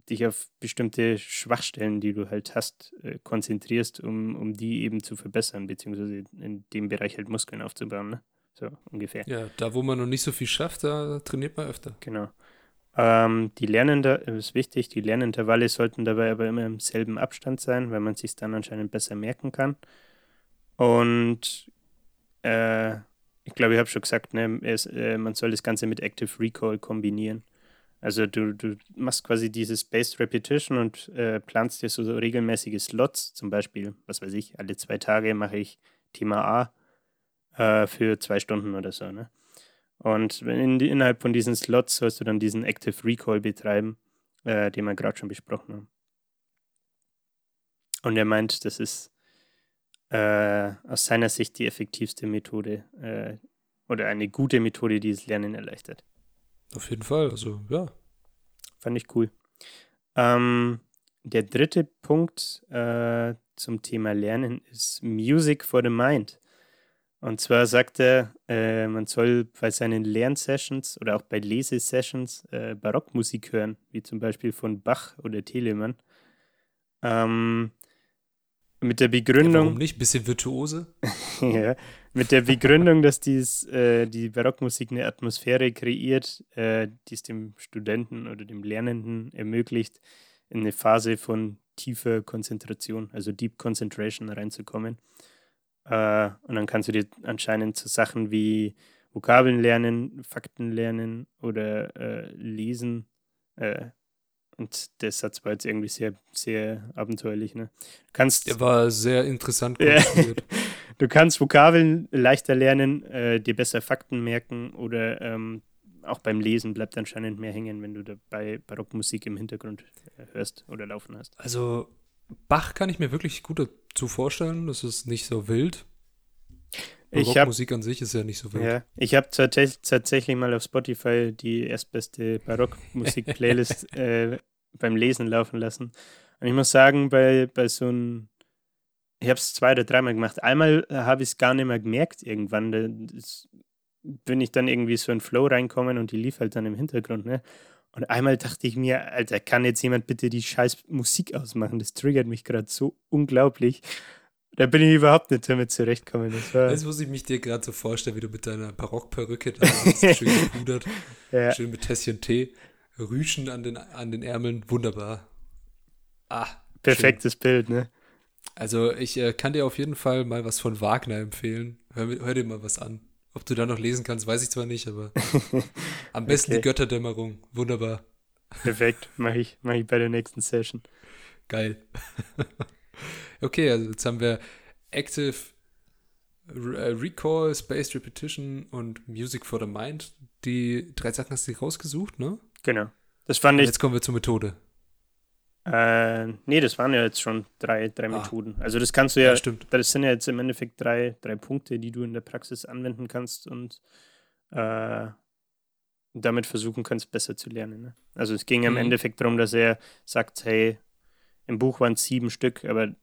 dich auf bestimmte Schwachstellen, die du halt hast, äh, konzentrierst, um, um die eben zu verbessern, beziehungsweise in dem Bereich halt Muskeln aufzubauen, ne? So ungefähr. Ja, da wo man noch nicht so viel schafft, da trainiert man öfter. Genau. Ähm, die Lerninter ist wichtig, die Lernintervalle sollten dabei aber immer im selben Abstand sein, weil man sich dann anscheinend besser merken kann. Und äh, ich glaube, ich habe schon gesagt, ne, es, äh, man soll das Ganze mit Active Recall kombinieren. Also du, du machst quasi diese Spaced Repetition und äh, planst dir so, so regelmäßige Slots, zum Beispiel, was weiß ich, alle zwei Tage mache ich Thema A äh, für zwei Stunden oder so. Ne? Und in, innerhalb von diesen Slots sollst du dann diesen Active Recall betreiben, äh, den wir gerade schon besprochen haben. Und er meint, das ist äh, aus seiner Sicht die effektivste Methode äh, oder eine gute Methode, die das Lernen erleichtert. Auf jeden Fall. Also, ja. Fand ich cool. Ähm, der dritte Punkt äh, zum Thema Lernen ist Music for the Mind. Und zwar sagt er, äh, man soll bei seinen Lernsessions oder auch bei Lesesessions äh, Barockmusik hören, wie zum Beispiel von Bach oder Telemann. Ähm, mit der ja. Begründung. Warum nicht? Bisschen Virtuose? Ja, mit der Begründung, dass dies, äh, die Barockmusik eine Atmosphäre kreiert, äh, die es dem Studenten oder dem Lernenden ermöglicht, in eine Phase von tiefer Konzentration, also Deep Concentration reinzukommen. Äh, und dann kannst du dir anscheinend zu Sachen wie Vokabeln lernen, Fakten lernen oder äh, lesen. Äh, und der Satz war jetzt irgendwie sehr, sehr abenteuerlich. Ne? Du kannst Der war sehr interessant Ja. Du kannst Vokabeln leichter lernen, äh, dir besser Fakten merken oder ähm, auch beim Lesen bleibt anscheinend mehr hängen, wenn du dabei Barockmusik im Hintergrund äh, hörst oder laufen hast. Also, Bach kann ich mir wirklich gut dazu vorstellen. Das ist nicht so wild. Ich habe Barockmusik an sich ist ja nicht so wild. ja, ich hab tats tatsächlich mal auf Spotify die erstbeste Barockmusik-Playlist äh, beim Lesen laufen lassen. Und ich muss sagen, bei, bei so einem, ich habe es zwei oder dreimal gemacht. Einmal habe ich es gar nicht mehr gemerkt irgendwann. Da bin ich dann irgendwie so in Flow reinkommen und die lief halt dann im Hintergrund. Ne? Und einmal dachte ich mir, Alter, kann jetzt jemand bitte die scheiß Musik ausmachen? Das triggert mich gerade so unglaublich. Da bin ich überhaupt nicht damit zurechtgekommen. Das war, Jetzt muss ich mich dir gerade so vorstellen, wie du mit deiner Barockperücke da sitzt, schön gepudert, ja, schön mit Tässchen Tee, Rüschen an den, an den Ärmeln, wunderbar. Ah, perfektes Bild, ne? Also ich äh, kann dir auf jeden Fall mal was von Wagner empfehlen. Hör, hör dir mal was an. Ob du da noch lesen kannst, weiß ich zwar nicht, aber am besten Okay. die Götterdämmerung. Wunderbar. Perfekt, mache ich, mach ich bei der nächsten Session. Geil. okay, also jetzt haben wir Active Re äh, Recall, Spaced Repetition und Music for the Mind. Die drei Sachen hast du rausgesucht, ne? Genau. Das fand ich. jetzt kommen wir zur Methode. Äh, nee, das waren ja jetzt schon drei, drei Ah. Methoden. Also das kannst du ja, stimmt. das sind ja jetzt im Endeffekt drei, drei Punkte, die du in der Praxis anwenden kannst und äh, damit versuchen kannst, besser zu lernen. Ne? Also es ging im Mhm. Endeffekt darum, dass er sagt, hey, im Buch waren es sieben Stück, aber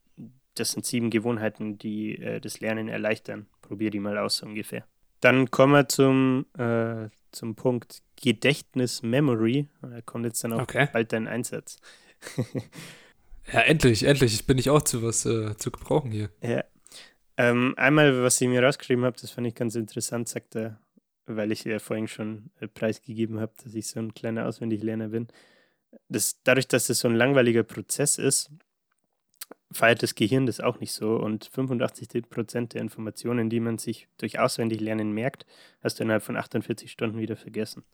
das sind sieben Gewohnheiten, die äh, das Lernen erleichtern. Probier die mal aus, so ungefähr. Dann kommen wir zum, äh, zum Punkt Gedächtnis Memory. Da kommt jetzt dann auch Okay. bald dein Einsatz. Ja, endlich, endlich bin ich auch zu was äh, zu gebrauchen hier. Ja. Ähm, einmal, was ich mir rausgeschrieben habe, das fand ich ganz interessant, sagt er, weil ich ja vorhin schon äh, preisgegeben habe, dass ich so ein kleiner Auswendiglerner bin. Das, dadurch, dass das so ein langweiliger Prozess ist, feiert das Gehirn das auch nicht so. Und 85% der Informationen, die man sich durch Auswendiglernen merkt, hast du innerhalb von 48 Stunden wieder vergessen.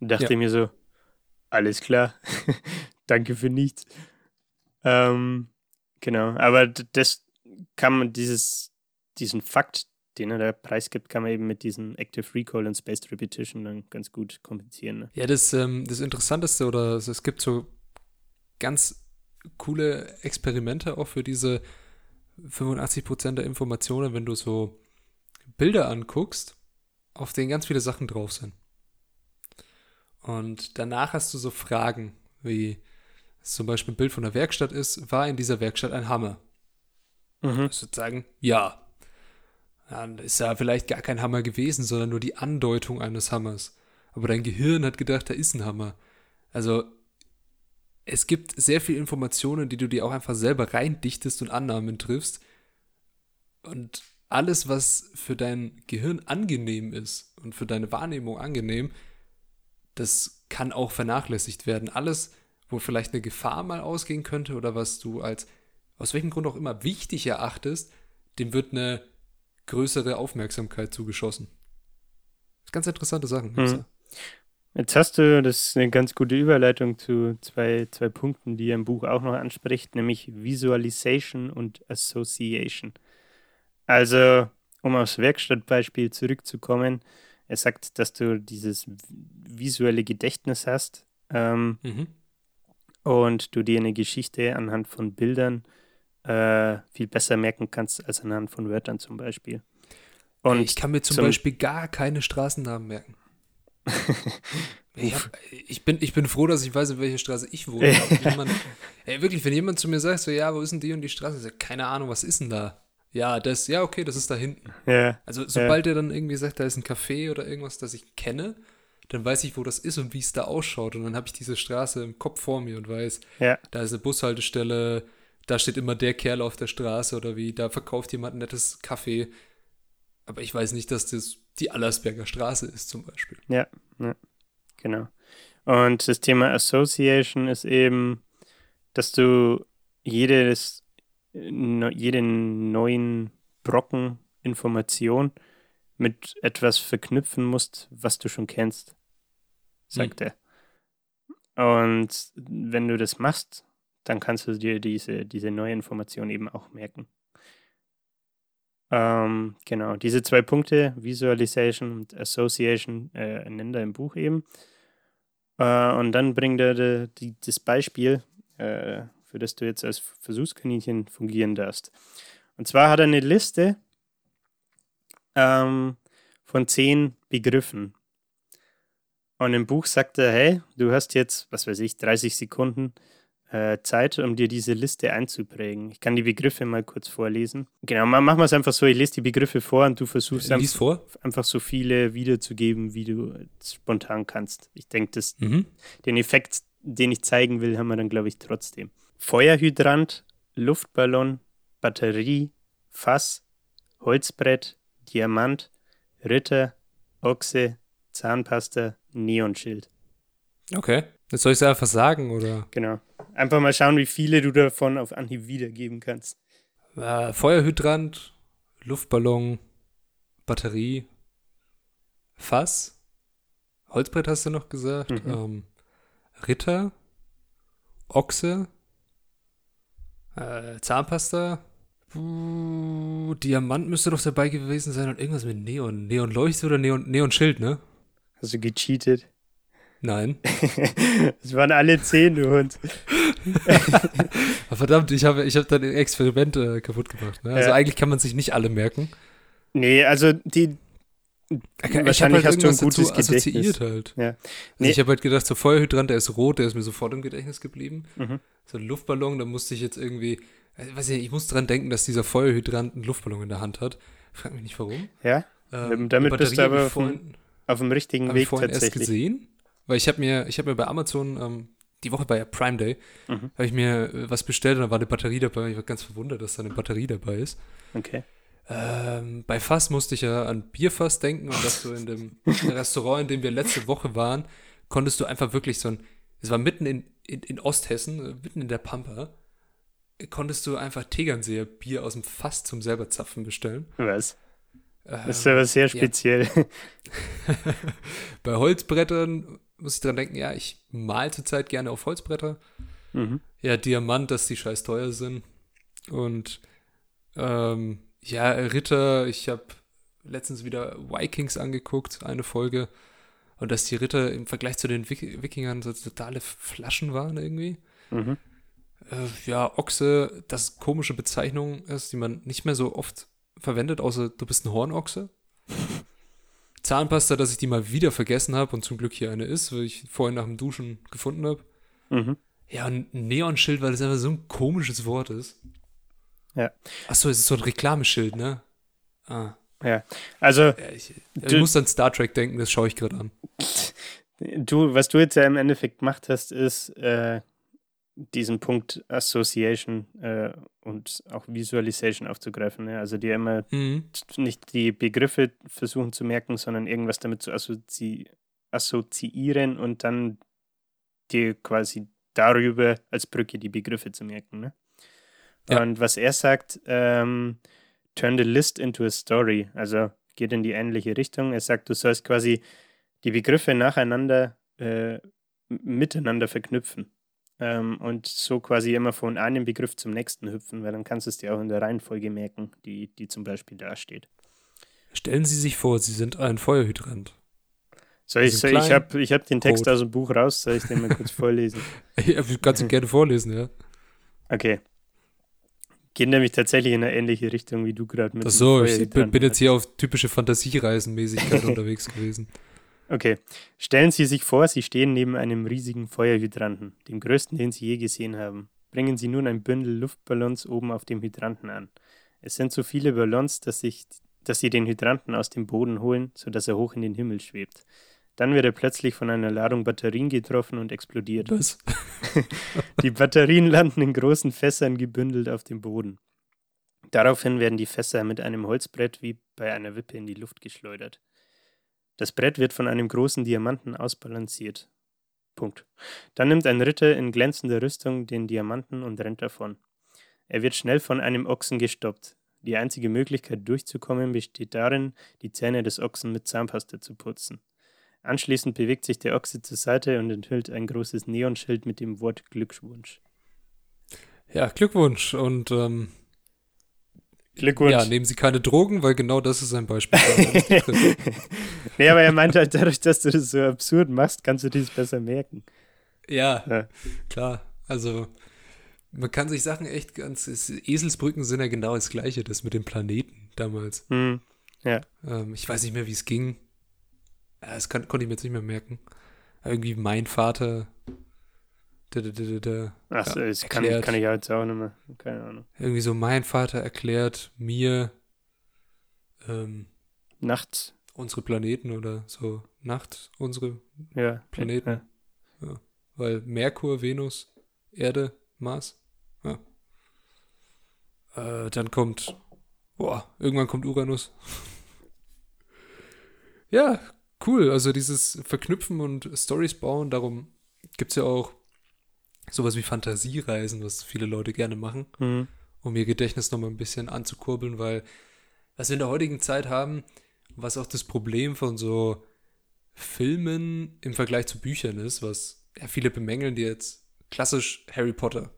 Und dachte Ja. ich mir so, alles klar, danke für nichts. Ähm, genau, aber das kann man, dieses, diesen Fakt, den er da preisgibt, kann man eben mit diesen Active Recall und Spaced Repetition dann ganz gut kompensieren. Ne? Ja, das, ähm, das Interessanteste oder es gibt so ganz coole Experimente auch für diese 85% der Informationen, wenn du so Bilder anguckst, auf denen ganz viele Sachen drauf sind. Und danach hast du so Fragen, wie zum Beispiel ein Bild von der Werkstatt ist, war in dieser Werkstatt ein Hammer? Mhm. Sozusagen, ja. Dann ist ja vielleicht gar kein Hammer gewesen, sondern nur die Andeutung eines Hammers. Aber dein Gehirn hat gedacht, da ist ein Hammer. Also es gibt sehr viele Informationen, die du dir auch einfach selber reindichtest und Annahmen triffst. Und alles, was für dein Gehirn angenehm ist und für deine Wahrnehmung angenehm, das kann auch vernachlässigt werden. Alles, wo vielleicht eine Gefahr mal ausgehen könnte oder was du als aus welchem Grund auch immer wichtig erachtest, dem wird eine größere Aufmerksamkeit zugeschossen. Ganz interessante Sachen. Hm. Jetzt hast du, das ist eine ganz gute Überleitung zu zwei, zwei Punkten, die er im Buch auch noch anspricht, nämlich Visualization und Association. Also, um aufs Werkstattbeispiel zurückzukommen, er sagt, dass du dieses visuelle Gedächtnis hast ähm, mhm. Und du dir eine Geschichte anhand von Bildern äh, viel besser merken kannst als anhand von Wörtern zum Beispiel. Und ich kann mir zum, zum Beispiel gar keine Straßennamen merken. ich, hab, ich, bin, ich bin froh, dass ich weiß, in welcher Straße ich wohne. jemand, ey, wirklich, wenn jemand zu mir sagt, so, ja, wo ist denn die und die Straße? Ich sage, keine Ahnung, was ist denn da? Ja, das, ja, okay, das ist da hinten. Ja, also, sobald ja. er dann irgendwie sagt, da ist ein Café oder irgendwas, das ich kenne, dann weiß ich, wo das ist und wie es da ausschaut. Und dann habe ich diese Straße im Kopf vor mir und weiß, ja. da ist eine Bushaltestelle, da steht immer der Kerl auf der Straße oder wie, da verkauft jemand ein nettes Kaffee. Aber ich weiß nicht, dass das die Allersberger Straße ist zum Beispiel. Ja, ja, genau. Und das Thema Association ist eben, dass du jedes, jeden neuen Brocken Information mit etwas verknüpfen musst, was du schon kennst, sagt hm. er. Und wenn du das machst, dann kannst du dir diese, diese neue Information eben auch merken. Ähm, genau, diese zwei Punkte, Visualization und Association, äh, nennt er im Buch eben. Äh, und dann bringt er de, die, das Beispiel, äh, für das du jetzt als Versuchskaninchen fungieren darfst. Und zwar hat er eine Liste ähm, von zehn Begriffen. Und im Buch sagt er, hey, du hast jetzt, was weiß ich, 30 Sekunden, äh, Zeit, um dir diese Liste einzuprägen. Ich kann die Begriffe mal kurz vorlesen. Genau, machen wir es einfach so, ich lese die Begriffe vor und du versuchst Lies einfach, einfach so viele wiederzugeben, wie du spontan kannst. Ich denke, mhm. den Effekt, den ich zeigen will, haben wir dann, glaube ich, trotzdem. Feuerhydrant, Luftballon, Batterie, Fass, Holzbrett, Diamant, Ritter, Ochse, Zahnpasta, Neonschild. Okay. Jetzt soll ich es einfach sagen, oder? Genau. Einfach mal schauen, wie viele du davon auf Anhieb wiedergeben kannst. Äh, Feuerhydrant, Luftballon, Batterie, Fass, Holzbrett hast du noch gesagt, mhm. ähm, Ritter, Ochse, äh, Zahnpasta, uh, Diamant müsste doch dabei gewesen sein und irgendwas mit Neon. Neon Leuchte oder Neon, Neon Schild, ne? Hast du gecheatet? Nein. Es waren alle zehn, du Hund. Verdammt, ich habe ich hab dein Experiment äh, kaputt gemacht. Ne? Also ja. eigentlich kann man sich nicht alle merken. Nee, also die. Okay, wahrscheinlich halt hast du ein gutes Gedächtnis. Halt. Ja. Also nee. ich habe halt gedacht, so Feuerhydrant, der ist rot, der ist mir sofort im Gedächtnis geblieben. Mhm. So ein Luftballon, da musste ich jetzt irgendwie, äh, weiß ich, ich muss dran denken, dass dieser Feuerhydrant einen Luftballon in der Hand hat. Frag mich nicht warum. Ja. Ähm, Damit bist du aber auf, vorhin, auf dem richtigen Weg ich vorhin tatsächlich. erst gesehen. Weil ich habe mir, ich habe mir bei Amazon, ähm, die Woche bei Prime Day, mhm. habe ich mir äh, was bestellt und da war eine Batterie dabei. Ich war ganz verwundert, dass da eine Batterie dabei ist. Okay. Ähm, bei Fass musste ich ja an Bierfass denken und dass du in dem Restaurant, in dem wir letzte Woche waren, konntest du einfach wirklich so ein, es war mitten in, in, in Osthessen, äh, mitten in der Pampa, konntest du einfach Tegernseer Bier aus dem Fass zum selber zapfen bestellen. Was? Das ist aber sehr speziell. Ja. bei Holzbrettern muss ich dran denken, ja, ich mal zurzeit gerne auf Holzbretter. Mhm. Ja, Diamant, dass die scheiß teuer sind. Und ähm, ja, Ritter, ich habe letztens wieder Vikings angeguckt, eine Folge. Und dass die Ritter im Vergleich zu den Wik Wikingern so totale Flaschen waren irgendwie. Mhm. Äh, ja, Ochse, das komische Bezeichnung ist, die man nicht mehr so oft verwendet, außer du bist ein Hornochse. Zahnpasta, dass ich die mal wieder vergessen habe und zum Glück hier eine ist, weil ich vorhin nach dem Duschen gefunden habe. Mhm. Ja, ein Neonschild, weil das einfach so ein komisches Wort ist. Ja. Achso, es ist so ein Reklameschild, ne? Ah. Ja, also. Ja, ich, ich muss an Star Trek denken, das schaue ich gerade an. Du, was du jetzt ja im Endeffekt gemacht hast, ist äh, diesen Punkt Association äh, und auch Visualization aufzugreifen. Ne? Also dir immer mhm. nicht die Begriffe versuchen zu merken, sondern irgendwas damit zu assozi assoziieren und dann dir quasi darüber als Brücke die Begriffe zu merken. Ne? Ja. Und was er sagt, ähm, turn the list into a story. Also geht in die ähnliche Richtung. Er sagt, du sollst quasi die Begriffe nacheinander äh, miteinander verknüpfen. Ähm, und so quasi immer von einem Begriff zum nächsten hüpfen, weil dann kannst du es dir auch in der Reihenfolge merken, die, die zum Beispiel da steht. Stellen Sie sich vor, Sie sind ein Feuerhydrant. Soll ich, soll, ich habe ich hab den Text aus dem Buch raus, soll ich den mal kurz vorlesen? du kannst ihn gerne vorlesen, ja. Okay. Geht nämlich tatsächlich in eine ähnliche Richtung wie du gerade mit. Ach so, ich bin jetzt hier auf typische Fantasiereisenmäßigkeit unterwegs gewesen. Okay. Stellen Sie sich vor, Sie stehen neben einem riesigen Feuerhydranten, dem größten, den Sie je gesehen haben. Bringen Sie nun ein Bündel Luftballons oben auf dem Hydranten an. Es sind so viele Ballons, dass, sich, dass Sie den Hydranten aus dem Boden holen, sodass er hoch in den Himmel schwebt. Dann wird er plötzlich von einer Ladung Batterien getroffen und explodiert. Was? die Batterien landen in großen Fässern gebündelt auf dem Boden. Daraufhin werden die Fässer mit einem Holzbrett wie bei einer Wippe in die Luft geschleudert. Das Brett wird von einem großen Diamanten ausbalanciert. Punkt. Dann nimmt ein Ritter in glänzender Rüstung den Diamanten und rennt davon. Er wird schnell von einem Ochsen gestoppt. Die einzige Möglichkeit durchzukommen besteht darin, die Zähne des Ochsen mit Zahnpasta zu putzen. Anschließend bewegt sich der Ochse zur Seite und enthüllt ein großes Neonschild mit dem Wort Glückwunsch. Ja, Glückwunsch. Und ähm, Glückwunsch. Ja, nehmen Sie keine Drogen, weil genau das ist ein Beispiel. nee, aber er meint halt, dadurch, dass du das so absurd machst, kannst du dies besser merken. Ja, ja, klar. Also, man kann sich Sachen echt ganz. Eselsbrücken sind ja genau das Gleiche, das mit dem Planeten damals. Hm, ja. Ähm, ich weiß nicht mehr, wie es ging. Das kann, konnte ich mir jetzt nicht mehr merken. irgendwie mein Vater Achso, ja, das kann, kann, ich jetzt auch nicht mehr. Keine Ahnung. Irgendwie so, mein Vater erklärt mir ähm, nachts unsere Planeten oder so. Nacht unsere ja, Planeten. Ja. ja. Weil Merkur, Venus, Erde, Mars. Ja. Äh, dann kommt, boah, irgendwann kommt Uranus. ja, cool. Also dieses Verknüpfen und Stories bauen, darum gibt es ja auch sowas wie Fantasiereisen, was viele Leute gerne machen, mhm. um ihr Gedächtnis nochmal ein bisschen anzukurbeln, weil was wir in der heutigen Zeit haben, was auch das Problem von so Filmen im Vergleich zu Büchern ist, was ja, viele bemängeln, die jetzt klassisch Harry Potter.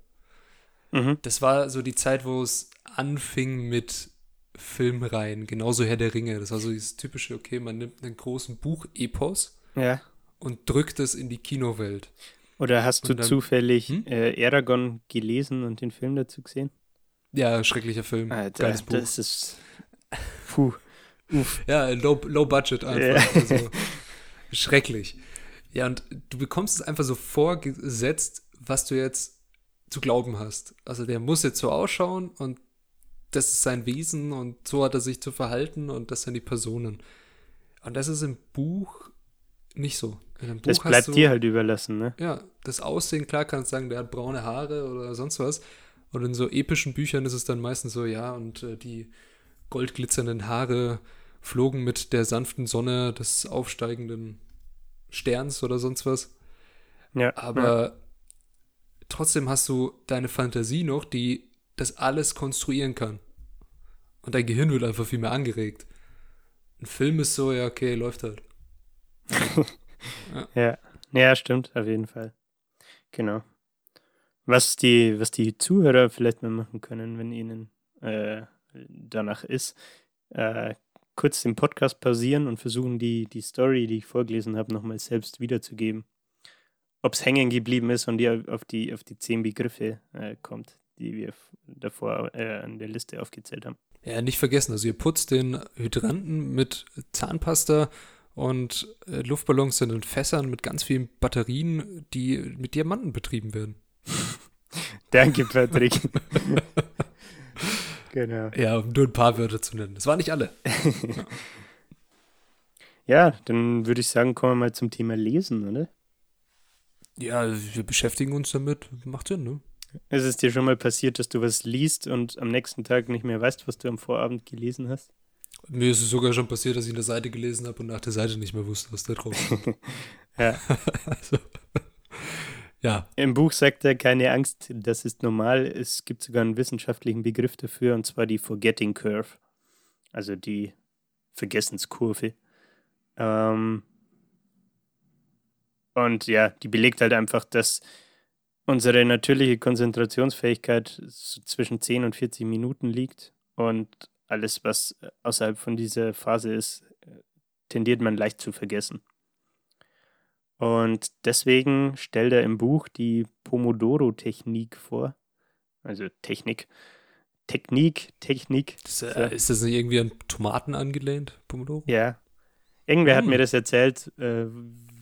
Mhm. Das war so die Zeit, wo es anfing mit Filmreihen, genauso Herr der Ringe. Das war so dieses typische, okay, man nimmt einen großen Buch-Epos ja. und drückt es in die Kinowelt. Oder hast du dann, zufällig hm? äh, Aragon gelesen und den Film dazu gesehen? Ja, schrecklicher Film. Alter, Geiles Buch. Das ist. Puh. Uff. Ja, low, low budget einfach. Ja. Also, schrecklich. Ja, und du bekommst es einfach so vorgesetzt, was du jetzt zu glauben hast. Also der muss jetzt so ausschauen und das ist sein Wesen und so hat er sich zu verhalten und das sind die Personen. Und das ist im Buch nicht so. Das bleibt du, dir halt überlassen, ne? Ja, das Aussehen, klar kannst du sagen, der hat braune Haare oder sonst was. Und in so epischen Büchern ist es dann meistens so, ja, und äh, die goldglitzernden Haare flogen mit der sanften Sonne des aufsteigenden Sterns oder sonst was. Ja. Aber ja. trotzdem hast du deine Fantasie noch, die das alles konstruieren kann. Und dein Gehirn wird einfach viel mehr angeregt. Ein Film ist so, ja, okay, läuft halt ja. ja. Stimmt, auf jeden Fall. Genau. Was die, was die Zuhörer vielleicht mal machen können, wenn ihnen äh, danach ist, äh, kurz den Podcast pausieren und versuchen, die, die Story, die ich vorgelesen habe, nochmal selbst wiederzugeben. ob es hängen geblieben ist und ihr auf die, auf die zehn Begriffe äh, kommt, die wir davor äh, an der Liste aufgezählt haben. Ja, nicht vergessen, also ihr putzt den Hydranten mit Zahnpasta und äh, Luftballons sind in Fässern mit ganz vielen Batterien, die mit Diamanten betrieben werden. Danke, Patrick. genau. Ja, um nur ein paar Wörter zu nennen. Das waren nicht alle. ja, dann würde ich sagen, kommen wir mal zum Thema Lesen, oder? Ja, wir beschäftigen uns damit. Macht Sinn, ne? Ist es dir schon mal passiert, dass du was liest und am nächsten Tag nicht mehr weißt, was du am Vorabend gelesen hast? Mir ist es sogar schon passiert, dass ich eine Seite gelesen habe und nach der Seite nicht mehr wusste, was da drauf ist. ja. also, ja. Im Buch sagt er, keine Angst, das ist normal. Es gibt sogar einen wissenschaftlichen Begriff dafür, und zwar die Forgetting Curve. Also die Vergessenskurve. Ähm, und ja, die belegt halt einfach, dass unsere natürliche Konzentrationsfähigkeit so zwischen 10 und 40 Minuten liegt und alles, was außerhalb von dieser Phase ist, tendiert man leicht zu vergessen. Und deswegen stellt er im Buch die Pomodoro-Technik vor. Also Technik. Technik, Technik. Das, äh, ist das nicht irgendwie an Tomaten angelehnt, Pomodoro? Ja. Irgendwer hm. hat mir das erzählt, äh,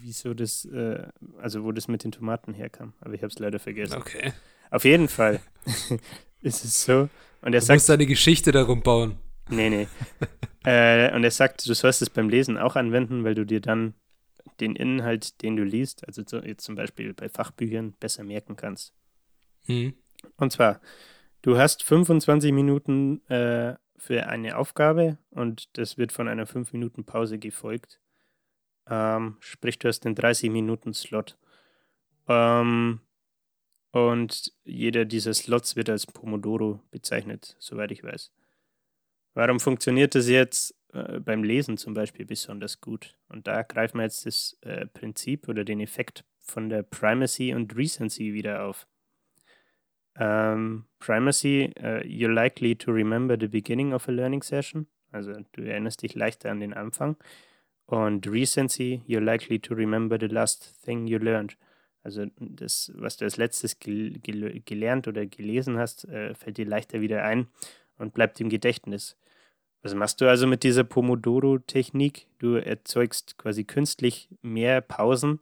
wieso das, äh, also wo das mit den Tomaten herkam. Aber ich habe es leider vergessen. Okay. Auf jeden Fall ist es so. Und er du sagt, musst deine Geschichte darum bauen. Nee, nee. äh, und er sagt, du sollst es beim Lesen auch anwenden, weil du dir dann den Inhalt, den du liest, also zu, jetzt zum Beispiel bei Fachbüchern, besser merken kannst. Mhm. Und zwar, du hast 25 Minuten äh, für eine Aufgabe und das wird von einer 5 Minuten Pause gefolgt. Ähm, sprich, du hast den 30 Minuten Slot. Ähm, und jeder dieser Slots wird als Pomodoro bezeichnet, soweit ich weiß. Warum funktioniert das jetzt äh, beim Lesen zum Beispiel besonders gut? Und da greifen wir jetzt das äh, Prinzip oder den Effekt von der Primacy und Recency wieder auf. Ähm, Primacy, uh, you're likely to remember the beginning of a learning session. Also du erinnerst dich leichter an den Anfang. Und Recency, you're likely to remember the last thing you learned. Also das, was du als letztes gel gel gelernt oder gelesen hast, äh, fällt dir leichter wieder ein und bleibt im Gedächtnis. Was machst du also mit dieser Pomodoro-Technik? Du erzeugst quasi künstlich mehr Pausen,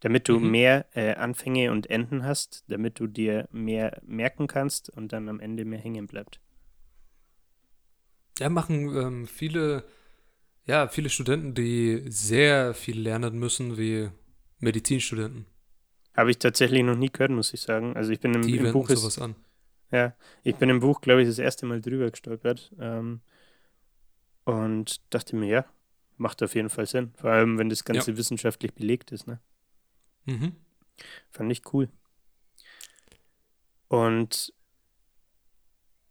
damit du mhm. mehr äh, Anfänge und Enden hast, damit du dir mehr merken kannst und dann am Ende mehr hängen bleibt. Ja, machen ähm, viele, ja, viele Studenten, die sehr viel lernen müssen, wie Medizinstudenten. Habe ich tatsächlich noch nie gehört, muss ich sagen. Also ich bin im, die im Buch sowas an. Ja, ich bin im Buch, glaube ich, das erste Mal drüber gestolpert ähm, und dachte mir, ja, macht auf jeden Fall Sinn. Vor allem, wenn das Ganze ja. wissenschaftlich belegt ist. Ne? Mhm. Fand ich cool. Und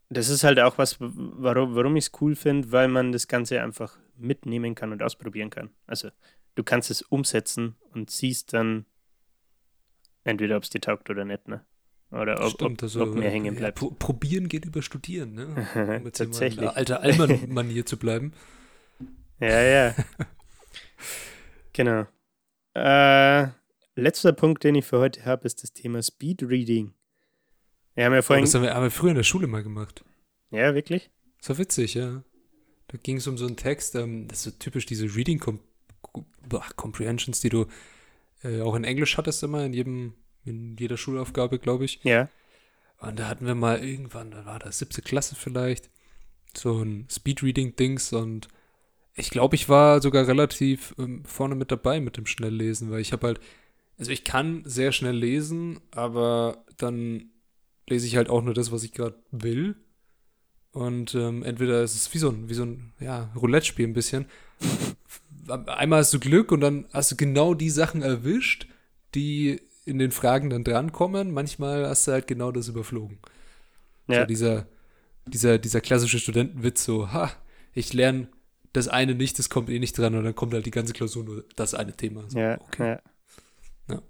das ist halt auch was, warum, warum ich es cool finde, weil man das Ganze einfach mitnehmen kann und ausprobieren kann. Also du kannst es umsetzen und siehst dann entweder, ob es dir taugt oder nicht, ne? Oder ob, Stimmt, ob, also, ob mehr hängen bleibt. Ja, probieren geht über Studieren, ne? Um Tatsächlich. Alter Allmann-Manier zu bleiben. Ja, ja. genau. Äh, letzter Punkt, den ich für heute habe, ist das Thema Speedreading. Wir haben ja vorhin. Oh, das haben wir aber früher in der Schule mal gemacht. Ja, wirklich? Das war witzig, ja. Da ging es um so einen Text, ähm, das ist so typisch diese Reading Com Comprehensions, die du äh, auch in Englisch hattest immer, in jedem, in jeder Schulaufgabe, glaube ich. Ja. Und da hatten wir mal irgendwann, da war das siebte Klasse vielleicht, so ein Speedreading-Dings und ich glaube, ich war sogar relativ ähm, vorne mit dabei mit dem Schnelllesen, weil ich habe halt, also ich kann sehr schnell lesen, aber dann lese ich halt auch nur das, was ich gerade will. Und ähm, entweder ist es wie so ein, wie so ein ja, Roulette-Spiel ein bisschen. Einmal hast du Glück und dann hast du genau die Sachen erwischt, die in den Fragen dann drankommen. Manchmal hast du halt genau das überflogen. Ja. So dieser, dieser, dieser klassische Studentenwitz, so, ha, ich lerne das eine nicht, das kommt eh nicht dran und dann kommt halt die ganze Klausur nur das eine Thema. So, ja, okay. ja. ja.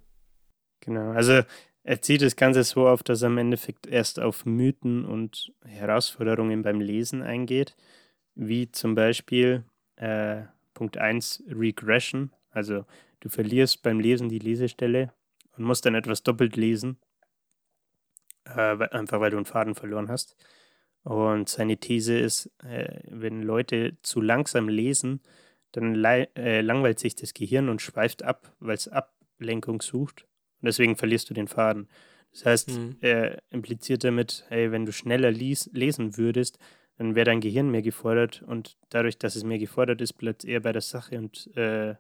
Genau. Also er zieht das Ganze so auf, dass er im Endeffekt erst auf Mythen und Herausforderungen beim Lesen eingeht, wie zum Beispiel äh, Punkt 1 Regression, also du verlierst beim Lesen die Lesestelle und musst dann etwas doppelt lesen, äh, einfach weil du einen Faden verloren hast. Und seine These ist, äh, wenn Leute zu langsam lesen, dann äh, langweilt sich das Gehirn und schweift ab, weil es Ablenkung sucht. Und deswegen verlierst du den Faden. Das heißt, mhm. er impliziert damit, hey, wenn du schneller lies, lesen würdest, dann wäre dein Gehirn mehr gefordert und dadurch, dass es mehr gefordert ist, bleibt es eher bei der Sache und äh,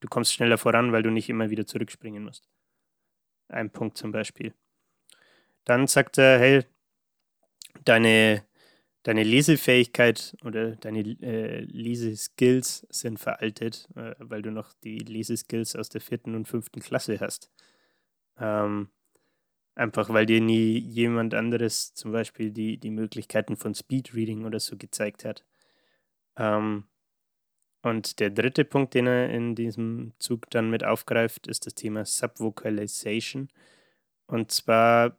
du kommst schneller voran, weil du nicht immer wieder zurückspringen musst. Ein Punkt zum Beispiel. Dann sagt er, hey, deine, deine Lesefähigkeit oder deine äh, Leseskills sind veraltet, äh, weil du noch die Leseskills aus der vierten und fünften Klasse hast. Ähm, einfach weil dir nie jemand anderes zum Beispiel die, die Möglichkeiten von Speedreading oder so gezeigt hat. Ähm, und der dritte Punkt, den er in diesem Zug dann mit aufgreift, ist das Thema Subvocalization. Und zwar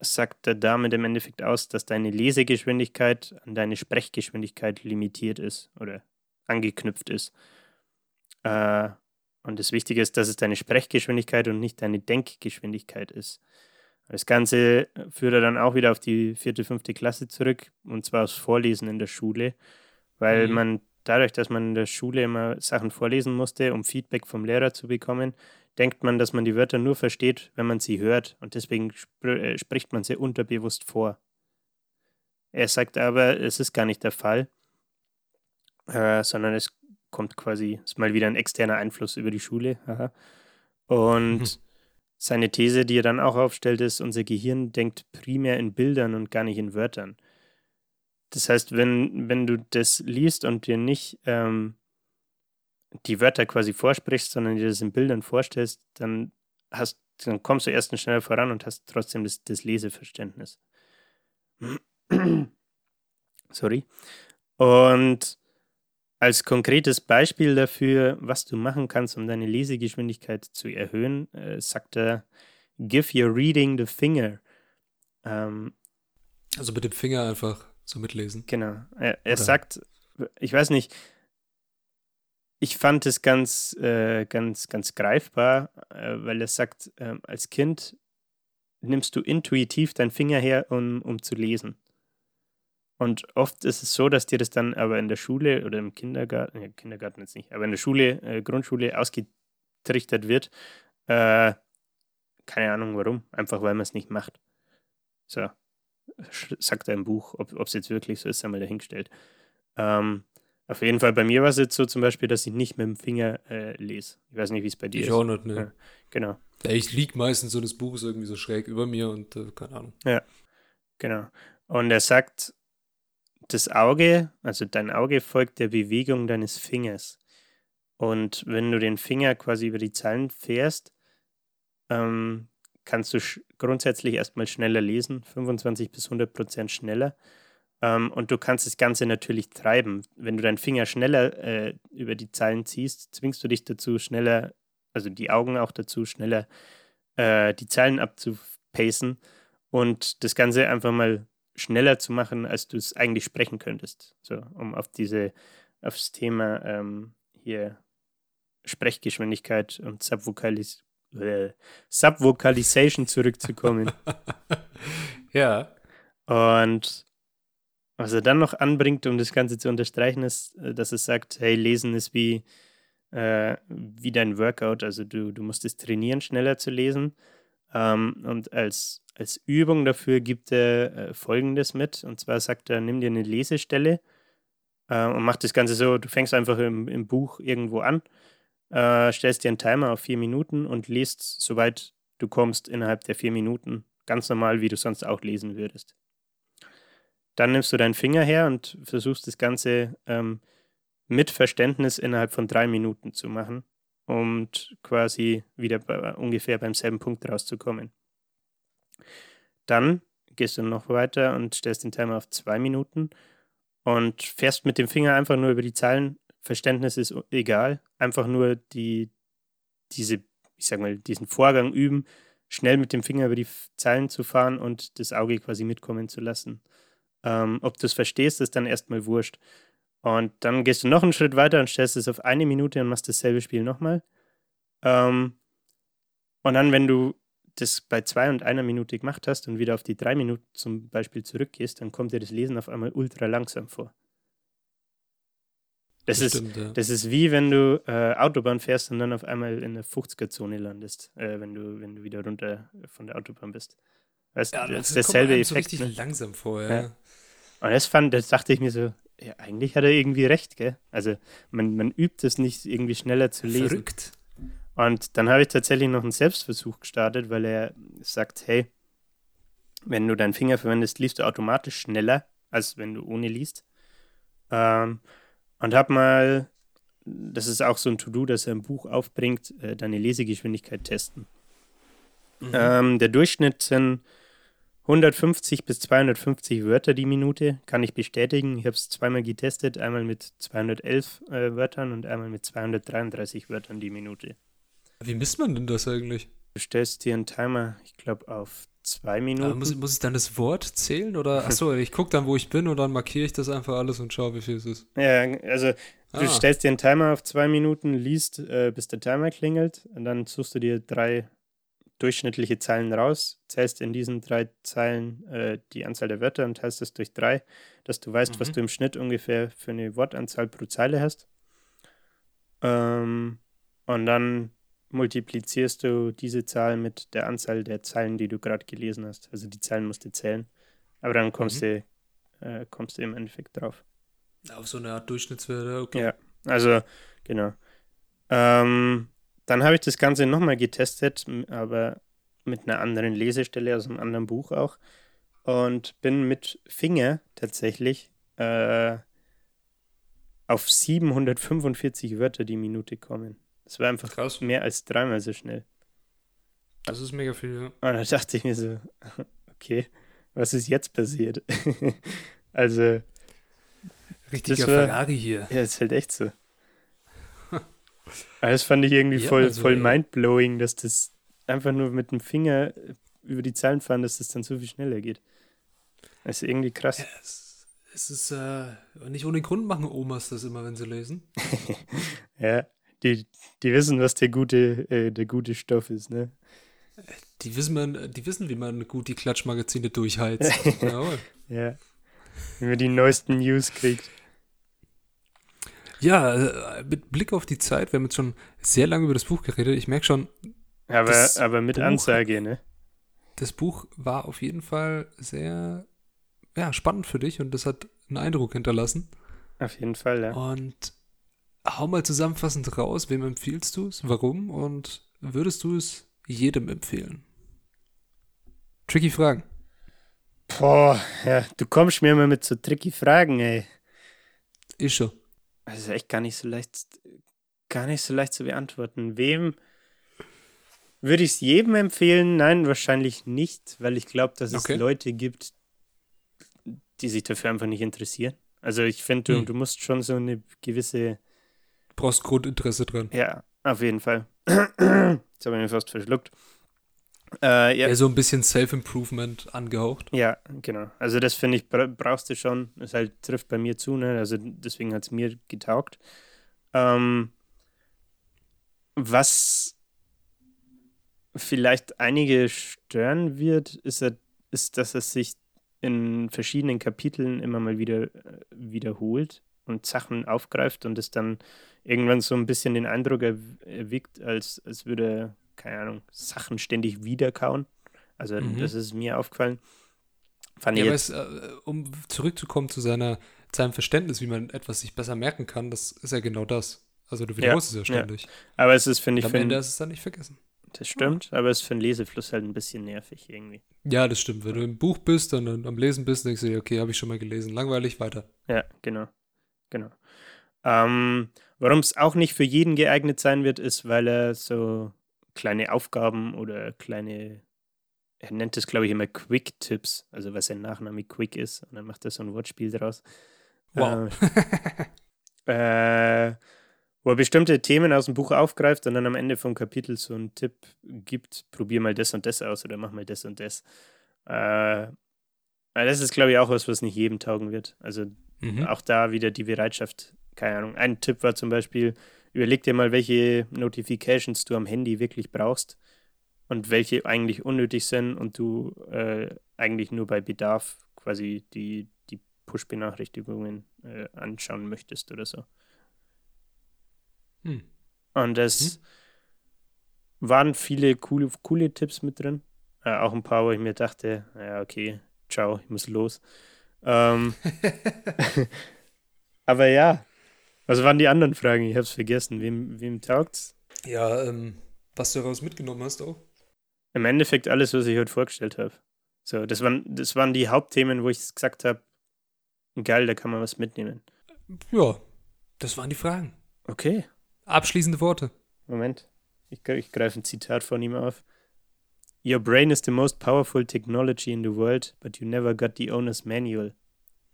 sagt er damit im Endeffekt aus, dass deine Lesegeschwindigkeit an deine Sprechgeschwindigkeit limitiert ist oder angeknüpft ist. Äh, und das Wichtige ist, dass es deine Sprechgeschwindigkeit und nicht deine Denkgeschwindigkeit ist. Das Ganze führt er dann auch wieder auf die vierte, fünfte Klasse zurück, und zwar aufs Vorlesen in der Schule, weil mhm. man dadurch, dass man in der Schule immer Sachen vorlesen musste, um Feedback vom Lehrer zu bekommen, denkt man, dass man die Wörter nur versteht, wenn man sie hört und deswegen sp äh, spricht man sie unterbewusst vor. Er sagt aber, es ist gar nicht der Fall, äh, sondern es kommt quasi, ist mal wieder ein externer Einfluss über die Schule. Aha. Und mhm. Seine These, die er dann auch aufstellt, ist, unser Gehirn denkt primär in Bildern und gar nicht in Wörtern. Das heißt, wenn, wenn du das liest und dir nicht ähm, die Wörter quasi vorsprichst, sondern dir das in Bildern vorstellst, dann hast, dann kommst du erst schneller voran und hast trotzdem das, das Leseverständnis. Sorry. Und als konkretes Beispiel dafür, was du machen kannst, um deine Lesegeschwindigkeit zu erhöhen, äh, sagt er, give your reading the finger. Ähm, also mit dem Finger einfach so mitlesen. Genau. Er, er sagt, ich weiß nicht, ich fand es ganz, äh, ganz, ganz greifbar, äh, weil er sagt, äh, als Kind nimmst du intuitiv deinen Finger her, um, um zu lesen. Und oft ist es so, dass dir das dann aber in der Schule oder im Kindergarten, ja, Kindergarten jetzt nicht, aber in der Schule, äh, Grundschule ausgetrichtert wird. Äh, keine Ahnung warum, einfach weil man es nicht macht. So, sagt er im Buch, ob es jetzt wirklich so ist, einmal dahingestellt. Ähm, auf jeden Fall, bei mir war es jetzt so zum Beispiel, dass ich nicht mit dem Finger äh, lese. Ich weiß nicht, wie es bei dir ich ist. Ich auch nicht, ne. Ja, genau. Ja, ich liege meistens so das Buch ist irgendwie so schräg über mir und äh, keine Ahnung. Ja, genau. Und er sagt, das Auge, also dein Auge folgt der Bewegung deines Fingers. Und wenn du den Finger quasi über die Zeilen fährst, ähm, kannst du grundsätzlich erstmal schneller lesen, 25 bis 100 Prozent schneller. Ähm, und du kannst das Ganze natürlich treiben. Wenn du deinen Finger schneller äh, über die Zeilen ziehst, zwingst du dich dazu, schneller, also die Augen auch dazu, schneller äh, die Zeilen abzupacen und das Ganze einfach mal schneller zu machen, als du es eigentlich sprechen könntest. So, um auf diese, aufs Thema ähm, hier Sprechgeschwindigkeit und Subvokalis äh, Subvocalization zurückzukommen. ja. Und was er dann noch anbringt, um das Ganze zu unterstreichen, ist, äh, dass er sagt, hey, Lesen ist wie, äh, wie dein Workout. Also du, du musst es trainieren, schneller zu lesen. Ähm, und als, als Übung dafür gibt er äh, Folgendes mit. Und zwar sagt er, nimm dir eine Lesestelle äh, und mach das Ganze so, du fängst einfach im, im Buch irgendwo an, äh, stellst dir einen Timer auf vier Minuten und liest, soweit du kommst, innerhalb der vier Minuten. Ganz normal, wie du sonst auch lesen würdest. Dann nimmst du deinen Finger her und versuchst das Ganze ähm, mit Verständnis innerhalb von drei Minuten zu machen und quasi wieder bei, ungefähr beim selben Punkt rauszukommen. Dann gehst du noch weiter und stellst den Timer auf zwei Minuten und fährst mit dem Finger einfach nur über die Zeilen. Verständnis ist egal, einfach nur die, diese, ich sag mal, diesen Vorgang üben, schnell mit dem Finger über die Zeilen zu fahren und das Auge quasi mitkommen zu lassen. Ähm, ob du es verstehst, ist dann erstmal wurscht. Und dann gehst du noch einen Schritt weiter und stellst es auf eine Minute und machst dasselbe Spiel nochmal. Ähm, Und dann, wenn du das bei zwei und einer Minute gemacht hast und wieder auf die drei Minuten zum Beispiel zurückgehst, dann kommt dir das Lesen auf einmal ultra langsam vor. Das, das, ist, ja. das ist wie wenn du äh, Autobahn fährst und dann auf einmal in der 50er-Zone landest, äh, wenn, du, wenn du wieder runter von der Autobahn bist. Weißt, ja, das, das ist derselbe Effekt. So richtig ne? langsam vor, ja. ja. Und das fand, das dachte ich mir so, ja, eigentlich hat er irgendwie recht, gell? Also man, man übt es nicht, irgendwie schneller zu lesen. Verrückt. Und dann habe ich tatsächlich noch einen Selbstversuch gestartet, weil er sagt, hey, wenn du deinen Finger verwendest, liest du automatisch schneller, als wenn du ohne liest. Ähm, und habe mal, das ist auch so ein To-Do, das er im Buch aufbringt, äh, deine Lesegeschwindigkeit testen. Mhm. Ähm, der Durchschnitt sind 150 bis 250 Wörter die Minute, kann ich bestätigen. Ich habe es zweimal getestet, einmal mit 211 äh, Wörtern und einmal mit 233 Wörtern die Minute. Wie misst man denn das eigentlich? Du stellst dir einen Timer, ich glaube, auf zwei Minuten. Muss, muss, ich dann das Wort zählen? Oder achso, ich gucke dann, wo ich bin und dann markiere ich das einfach alles und schaue, wie viel es ist. Ja, also du ah. stellst dir einen Timer auf zwei Minuten, liest, äh, bis der Timer klingelt und dann suchst du dir drei durchschnittliche Zeilen raus, zählst in diesen drei Zeilen äh, die Anzahl der Wörter und teilst es durch drei, dass du weißt, mhm. was du im Schnitt ungefähr für eine Wortanzahl pro Zeile hast. Ähm, und dann multiplizierst du diese Zahl mit der Anzahl der Zeilen, die du gerade gelesen hast. Also die Zeilen musst du zählen. Aber dann kommst, mhm. du, äh, kommst du im Endeffekt drauf. Auf so eine Art Durchschnittswerte, okay. Ja, also genau. Ähm, dann habe ich das Ganze nochmal getestet, aber mit einer anderen Lesestelle aus einem anderen Buch auch. Und bin mit Finger tatsächlich äh, auf 745 Wörter die Minute kommen. Das war einfach Krass. mehr als dreimal so schnell. Das ist mega viel, ja. Und da dachte ich mir so, okay, was ist jetzt passiert? also. Richtiger war, Ferrari hier. Ja, ist halt echt so. Das fand ich irgendwie ja, voll, also, voll mindblowing, dass das einfach nur mit dem Finger über die Zeilen fahren, dass das dann so viel schneller geht. Das ist irgendwie krass. Ja, es, es, ist äh, nicht ohne Grund machen Omas das immer, wenn sie lesen. ja, die, die wissen, was der gute, äh, der gute Stoff ist, ne? Die wissen, man, die wissen, wie man gut die Klatschmagazine durchheizt. ja. Wenn man die neuesten News kriegt. Ja, äh, mit Blick auf die Zeit, wir haben jetzt schon sehr lange über das Buch geredet. Ich merke schon. Aber, aber mit Buch, Ansage, ne? Das Buch war auf jeden Fall sehr ja, spannend für dich und das hat einen Eindruck hinterlassen. Auf jeden Fall, ja. Und hau mal zusammenfassend raus, wem empfiehlst du es, warum und würdest du es jedem empfehlen? Tricky Fragen. Boah, ja, du kommst mir immer mit so tricky Fragen, ey. Ist schon. Das ist echt gar nicht so leicht, gar nicht so leicht zu beantworten. Wem würde ich es jedem empfehlen? Nein, wahrscheinlich nicht, weil ich glaube, dass es okay. Leute gibt, die sich dafür einfach nicht interessieren. Also ich finde, du, hm. du musst schon so eine gewisse. Brauchst Grundinteresse dran. Ja, auf jeden Fall. Jetzt habe ich mir fast verschluckt. Äh, ja. So ein bisschen Self-Improvement angehaucht. Ja, genau. Also das finde ich, brauchst du schon. Es halt trifft bei mir zu, ne? Also deswegen hat es mir getaugt. Ähm, was vielleicht einige stören wird, ist, ist, dass es sich in verschiedenen Kapiteln immer mal wieder äh, wiederholt und Sachen aufgreift und es dann irgendwann so ein bisschen den Eindruck erweckt, als, als würde keine Ahnung, Sachen ständig wiederkauen. Also mhm. das ist mir aufgefallen. Fand ja, jetzt, es, äh, um zurückzukommen zu seiner, seinem Verständnis, wie man etwas sich besser merken kann, das ist ja genau das. Also du wiederholst ja, es ja ständig. Ja. Aber es ist, finde ich, am Ende ist es dann nicht vergessen. Das stimmt, aber es ist für den Lesefluss halt ein bisschen nervig irgendwie. Ja, das stimmt. Wenn du im Buch bist und dann am Lesen bist, denkst du dir, okay, habe ich schon mal gelesen. Langweilig, weiter. Ja, genau. Genau. Ähm, Warum es auch nicht für jeden geeignet sein wird, ist, weil er so kleine Aufgaben oder kleine, er nennt es, glaube ich, immer Quick-Tipps, also was sein Nachname Quick ist, und dann macht er so ein Wortspiel daraus. Wow. Äh, äh, wo er bestimmte Themen aus dem Buch aufgreift und dann am Ende vom Kapitel so einen Tipp gibt, probier mal das und das aus oder mach mal das und das. Äh, das ist, glaube ich, auch was, was nicht jedem taugen wird. Also mhm. auch da wieder die Bereitschaft, keine Ahnung. Ein Tipp war zum Beispiel, überleg dir mal, welche Notifications du am Handy wirklich brauchst und welche eigentlich unnötig sind und du äh, eigentlich nur bei Bedarf quasi die, die Push-Benachrichtigungen äh, anschauen möchtest oder so. Hm. Und es waren viele coole, coole Tipps mit drin. Äh, auch ein paar, wo ich mir dachte, ja, okay, ciao, ich muss los. Ähm, aber ja, was waren die anderen Fragen? Ich hab's vergessen. Wem, wem taugt's? Ja, ähm, was du daraus mitgenommen hast auch. Im Endeffekt alles, was ich heute vorgestellt habe. So, das waren, das waren die Hauptthemen, wo ich gesagt habe, geil, da kann man was mitnehmen. Ja, das waren die Fragen. Okay, Abschließende Worte. Moment. Ich, ich greife ein Zitat von ihm auf. Your brain is the most powerful technology in the world, but you never got the owner's manual.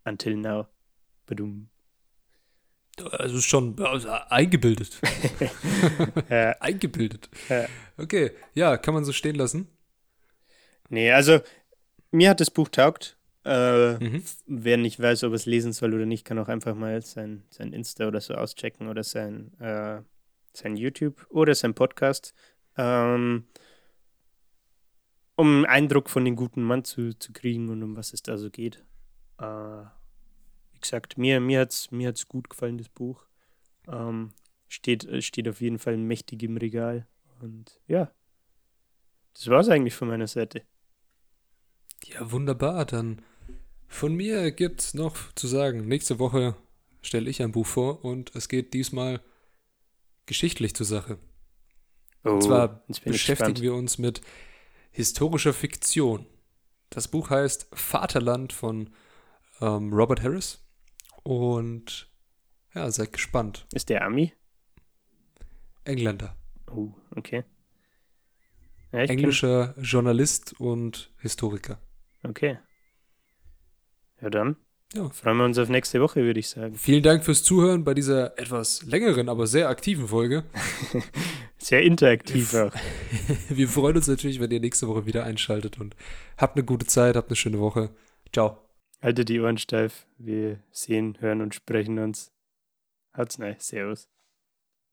Until now. Badum. Also schon also eingebildet. Ja, eingebildet. Ja. Okay, ja, kann man so stehen lassen. nee, also mir hat das Buch taugt. Äh, Mhm. Wer nicht weiß, ob es lesen soll oder nicht, kann auch einfach mal sein, sein Insta oder so auschecken oder sein, äh, sein YouTube oder sein Podcast, ähm, um einen Eindruck von dem guten Mann zu, zu kriegen und um was es da so geht. Äh, wie gesagt, mir, mir hat es mir hat's gut gefallen, das Buch. Ähm, steht, äh, steht auf jeden Fall mächtig im Regal. Und ja, das war es eigentlich von meiner Seite. Ja, wunderbar. Dann von mir gibt's noch zu sagen, nächste Woche stelle ich ein Buch vor und es geht diesmal geschichtlich zur Sache. Oh, Und zwar beschäftigen wir uns mit historischer Fiktion. Das Buch heißt Vaterland von ähm, Robert Harris. Und ja, seid gespannt. Ist der Ami? Engländer. Oh, okay. Ja, ich kenn- Englischer Journalist und Historiker. Okay. Ja, dann Ja. freuen wir uns auf nächste Woche, würde ich sagen. Vielen Dank fürs Zuhören bei dieser etwas längeren, aber sehr aktiven Folge. Sehr interaktiv auch. Wir freuen uns natürlich, wenn ihr nächste Woche wieder einschaltet und habt eine gute Zeit, habt eine schöne Woche. Ciao. Haltet die Ohren steif. Wir sehen, hören und sprechen uns. Hat's nein. Servus.